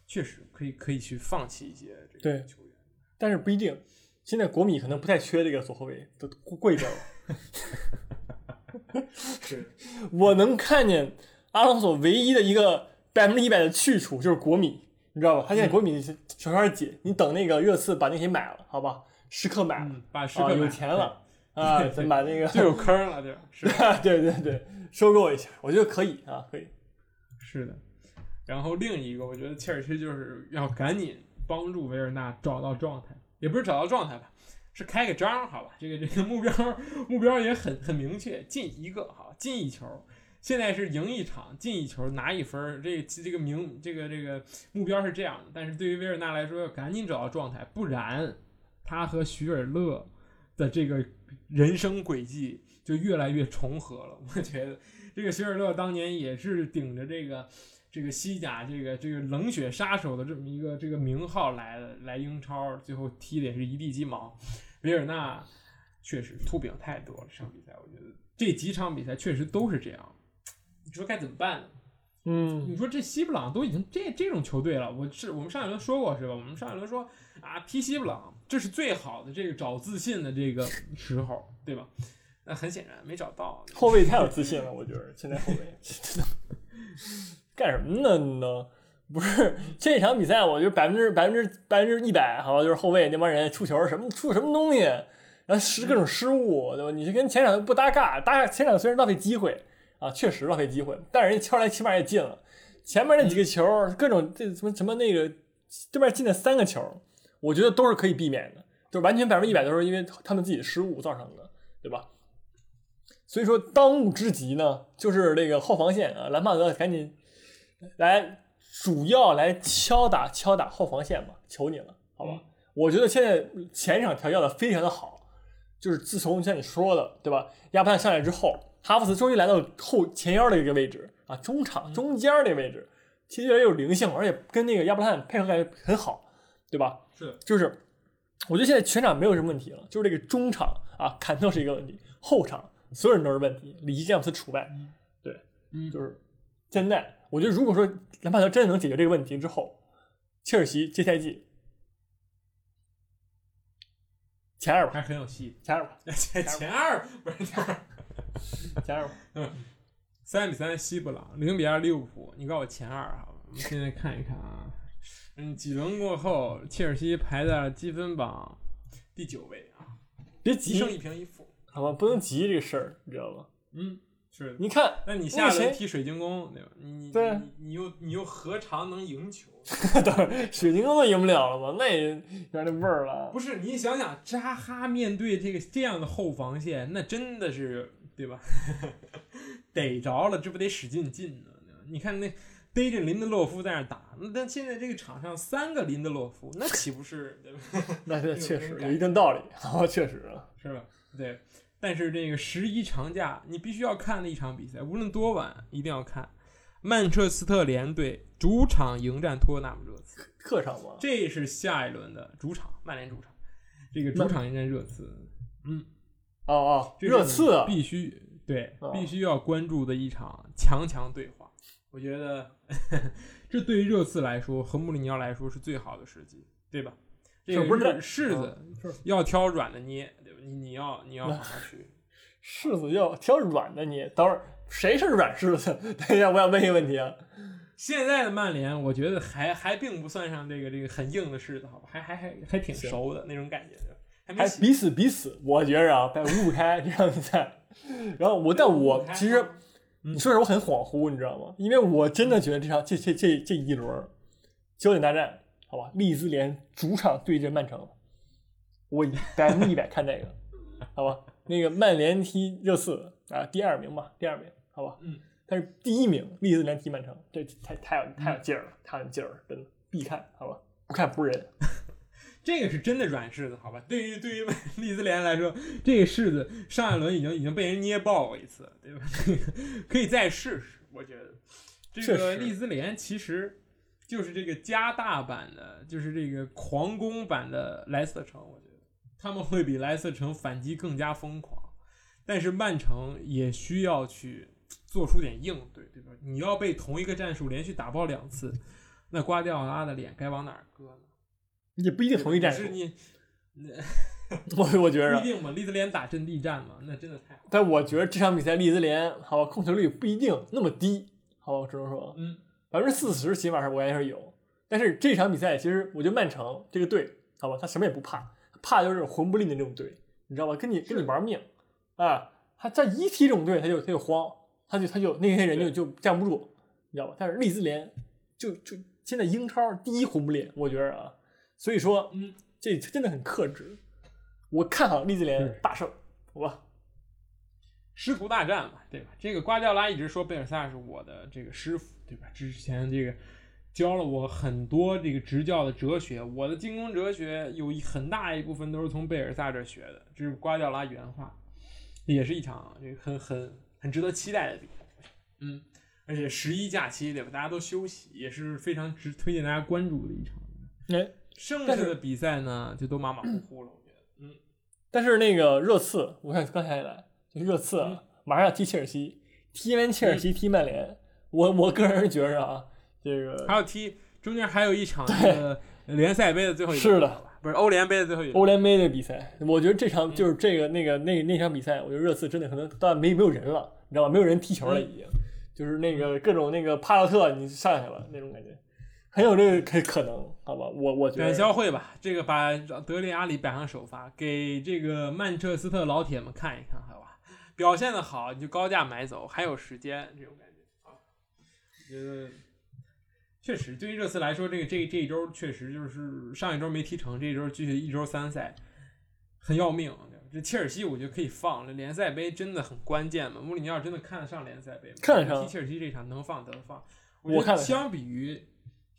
确实可以，可以去放弃一些这个球员，但是不一定。现在国米可能不太缺这个左后卫，都贵着了。<laughs> 是，我能看见阿隆索唯一的一个百分之一百的去处就是国米，你知道吧？他现在国米小圈紧，你等那个热刺把那些买了，好吧？时刻买，把时刻有钱了啊，<laughs> 咱把那个就有坑了，<laughs> 对吧？是，对对对，收购一下，我觉得可以啊，可以。是的，然后另一个，我觉得切尔西就是要赶紧帮助维尔纳找到状态，也不是找到状态吧。是开个张，好吧，这个这个目标目标也很很明确，进一个好，进一球。现在是赢一场，进一球拿一分，这这个名这个这个目标是这样的。但是对于维尔纳来说，要赶紧找到状态，不然他和徐尔勒的这个人生轨迹就越来越重合了。我觉得这个徐尔勒当年也是顶着这个。这个西甲，这个这个冷血杀手的这么一个这个名号来，来英超，最后踢的也是一地鸡毛。维尔纳确实秃饼太多了，这场比赛我觉得这几场比赛确实都是这样。你说该怎么办呢？嗯，你说这西布朗都已经这这种球队了，我是我们上一轮说过是吧？我们上一轮说啊，踢西布朗这是最好的这个找自信的这个时候，对吧？那很显然没找到。后卫太有自信了，我觉得现在后卫。<laughs> 干什么呢？呢？不是这场比赛，我觉得百分之百分之百分之一百，好像，就是后卫那帮人出球什么出什么东西，然后失各种失误，对吧？你是跟前场不搭嘎，搭前场虽然浪费机会啊，确实浪费机会，但人家敲来起码也进了。前面那几个球，各种这什么什么那个对面进了三个球，我觉得都是可以避免的，就完全百分之一百都是因为他们自己的失误造成的，对吧？所以说当务之急呢，就是那个后防线啊，兰帕德赶紧。来，主要来敲打敲打后防线吧，求你了，好吧？我觉得现在前场调教的非常的好，就是自从像你说的，对吧？亚布兰上来之后，哈弗茨终于来到后前腰的一个位置啊，中场中间这个位置，其实越来越有灵性，而且跟那个亚伯拉罕配合感觉很好，对吧？是，就是我觉得现在全场没有什么问题了，就是这个中场啊，坎特是一个问题，后场所有人都是问题，里奇詹姆斯除外，对，嗯，就是现在。我觉得，如果说兰帕德真的能解决这个问题之后，切尔西这赛季前二吧，还很有戏。前二吧，<laughs> 前前二不是前二 <laughs> <laughs> 吧？嗯，<laughs> 三比三西布朗，零比二利物浦。你告诉我前二啊？我们现在看一看啊。嗯，几轮过后，切尔西排在了积分榜第九位啊，别急胜，一平一负。好吧，不能急这个事儿，你知道吧？嗯，是。你看，那你下轮踢水晶宫，对吧？你你对你你又你又何尝能赢球？等会儿水晶宫都赢不了了吗？那也有点那味儿了。不是，你想想，扎哈面对这个这样的后防线，那真的是对吧？<laughs> 逮着了，这不得使劲进呢？你看那逮着林德洛夫在那打，那但现在这个场上三个林德洛夫，那岂不是对吧？<laughs> 那这确实有一定道理，啊，<laughs> 确实啊。是吧？对。但是这个十一长假，你必须要看的一场比赛，无论多晚，一定要看。曼彻斯特联队主场迎战托纳姆热刺，客场吗，这是下一轮的主场，曼联主场。这个主场迎战热刺，嗯，哦哦，热刺啊，必须对哦必须要关注的一场强强对话。我觉得 <laughs> 这对于热刺来说和穆里尼奥来说是最好的时机，对吧？这不是柿子要挑软的捏，对吧？你你要你要好好去。<laughs> 柿子要挑软的捏，等会儿谁是软柿子？<laughs> 等一下，我想问一个问题啊。现在的曼联，我觉得还还并不算上这个这个很硬的柿子，好吧？还还还还挺熟的那种感觉，还彼此彼此，我觉着啊，在五五开这场比赛，然后我但我其实你说实话我很恍惚，你知道吗？因为我真的觉得这场这这这这一轮焦点大战，好吧，利兹联主场对阵曼城，我百分之一百看这个，好吧？那个曼联踢热刺啊，第二名吧，第二名，好吧？嗯。但是第一名利兹联踢曼城，这太太有太有劲儿了，太有劲儿了，真的必看，好吧？不看不是人。这个是真的软柿子，好吧？对于对于 <laughs> 利兹联来说，这个柿子上一轮已经已经被人捏爆过一次，对吧？<laughs> 可以再试试，我觉得这个利兹联其实就是这个加大版的，就是这个狂攻版的莱斯特城，我觉得他们会比莱斯特城反击更加疯狂，但是曼城也需要去做出点应对，对吧？你要被同一个战术连续打爆两次，那瓜迪奥拉的脸该往哪儿搁呢？也不一定同一战术是，你。<laughs> 我我觉得 <laughs> 不一，定嘛，利兹联打阵地战嘛，那真的太好。但我觉得这场比赛利兹联好吧，控球率不一定那么低，好吧，我只能说嗯，百分之四十起码是我也是有。但是这场比赛其实我觉得曼城这个队，好吧，他什么也不怕，怕就是魂不吝的那种队，你知道吧？跟你跟你玩命啊！他在一踢这种队，他就他就慌，他就他就那些人就就站不住，你知道吧？但是利兹联就就现在英超第一魂不吝，我觉得啊，所以说嗯，这真的很克制。我看好利兹联大胜，好吧？师徒大战嘛，对吧？这个瓜迪奥拉一直说贝尔萨是我的这个师傅，对吧？之前这个教了我很多这个执教的哲学，我的进攻哲学有一很大一部分都是从贝尔萨这学的，这是瓜迪奥拉原话，也是一场这个很很很值得期待的比赛。嗯，而且十一假期对吧？大家都休息，也是非常值推荐大家关注的一场。哎，剩下的比赛呢，就都马马虎虎了，我觉得。嗯，但是那个热刺，我看刚才来，就是热刺啊，马上要踢切尔西，踢完切尔西踢曼联，我我个人觉着啊，这个还要踢中间还有一场那个联赛杯的最后一轮是的，不是欧联杯的最后一轮。欧联杯的比赛，我觉得这场就是这个那个那那场比赛，我觉得热刺真的可能到没没有人了，你知道吧？没有人踢球了，已经，就是那个各种那个帕洛特你上去了那种感觉，很有这个可可能，好吧？我我觉转得销会吧，这个把德里阿里摆上首发，给这个曼彻斯特老铁们看一看，好吧？表现的好你就高价买走，还有时间这种感觉啊。我觉得确实，对于热刺来说，这个这这一周确实就是上一周没踢成，这一周继续一周三赛，很要命。这切尔西我觉得可以放，这联赛杯真的很关键嘛。穆里尼奥真的看得上联赛杯吗？看得上踢切尔西这场能放得放。我看得相比于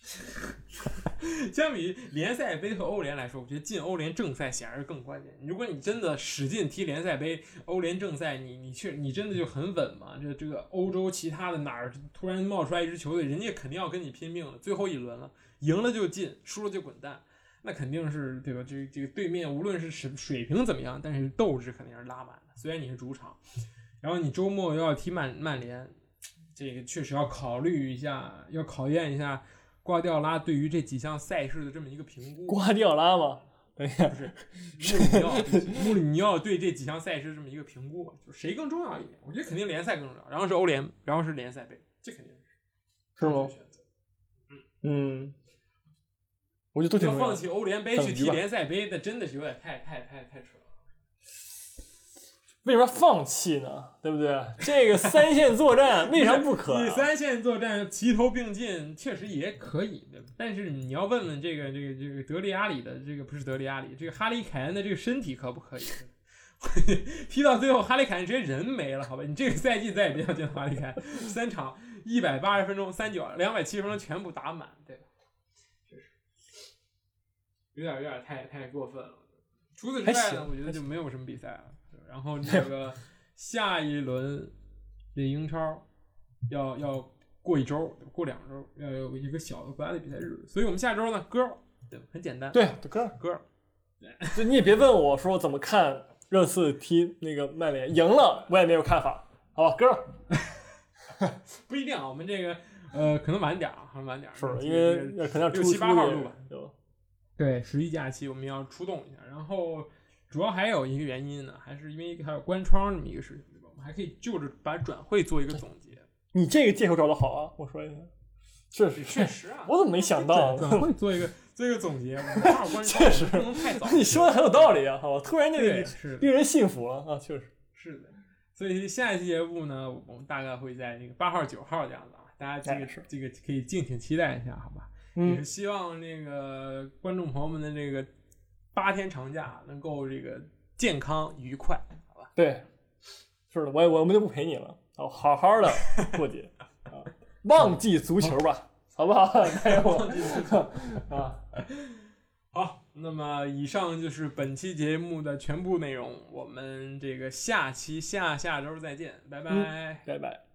<laughs> 相比于联赛杯和欧联来说，我觉得进欧联正赛显然是更关键。如果你真的使劲踢联赛杯、欧联正赛，你你确你真的就很稳嘛？这这个欧洲其他的哪儿突然冒出来一支球队，人家肯定要跟你拼命了，最后一轮了，赢了就进，输了就滚蛋，那肯定是对吧？这这个对面无论是水水平怎么样，但是斗志肯定是拉满的。虽然你是主场，然后你周末又要踢曼曼联，这个确实要考虑一下，要考验一下。瓜迪奥拉对于这几项赛事的这么一个评估，瓜迪奥拉吗，等一下，不是穆里尼奥穆里尼奥对这几项赛事这么一个评估，就是谁更重要一点？我觉得肯定联赛更重要，然后是欧联，然后是联赛杯，这肯定是是吗？嗯。嗯，我觉得都挺要放弃欧联杯去踢联赛杯，那真的是有点太太太太扯了。为什么要放弃呢？对不对？这个三线作战 <laughs> 为啥不可？三线作战齐头并进，确实也可以对吧。但是你要问问这个这个这个德里阿里的这个不是德里阿里，这个哈利凯恩的这个身体可不可以？<laughs> 踢到最后，哈利凯恩直接人没了，好吧？你这个赛季再也别想见到哈利凯恩，三场一百八十分钟，三九两百七十分钟全部打满，对吧？确实有点有点太太过分了。除此之外呢，我觉得就没有什么比赛了。然后这个下一轮这英超要要过一周，过两周，要有一个小的国家队比赛日，所以我们下周呢，歌儿对，很简单，对，歌，歌儿就你也别问我说怎么看热刺踢那个曼联赢了，我也没有看法，好吧，歌，<laughs> 不一定啊，我们这个呃可能晚点啊，可能晚点，是因为可能要出六七八号出录吧对十一假期我们要出动一下，然后主要还有一个原因呢，还是因为还有关窗这么一个事情，对吧？我们还可以就着把转会做一个总结。你这个借口找的好啊，我说一下，确实确实啊，<laughs> 我怎么没想到会做一个做一个总结，<laughs> 确实不能太早。<laughs> 你说的很有道理啊，好吧，突然那对，个。令人信服了啊，确实，是的，所以下一期节目呢，我们大概会在那个八号、九号这样子啊，大家这个这个可以敬请期待一下，好吧？也是嗯，希望那个观众朋友们的这个八天长假能够这个健康愉快，好吧？对，是的，我也我们就不陪你了，好好好的过节 <laughs> 啊，忘记足球吧，好不好？<laughs> 加油 <laughs> 啊！好，那么以上就是本期节目的全部内容，我们这个下期下下周再见，拜拜。拜拜。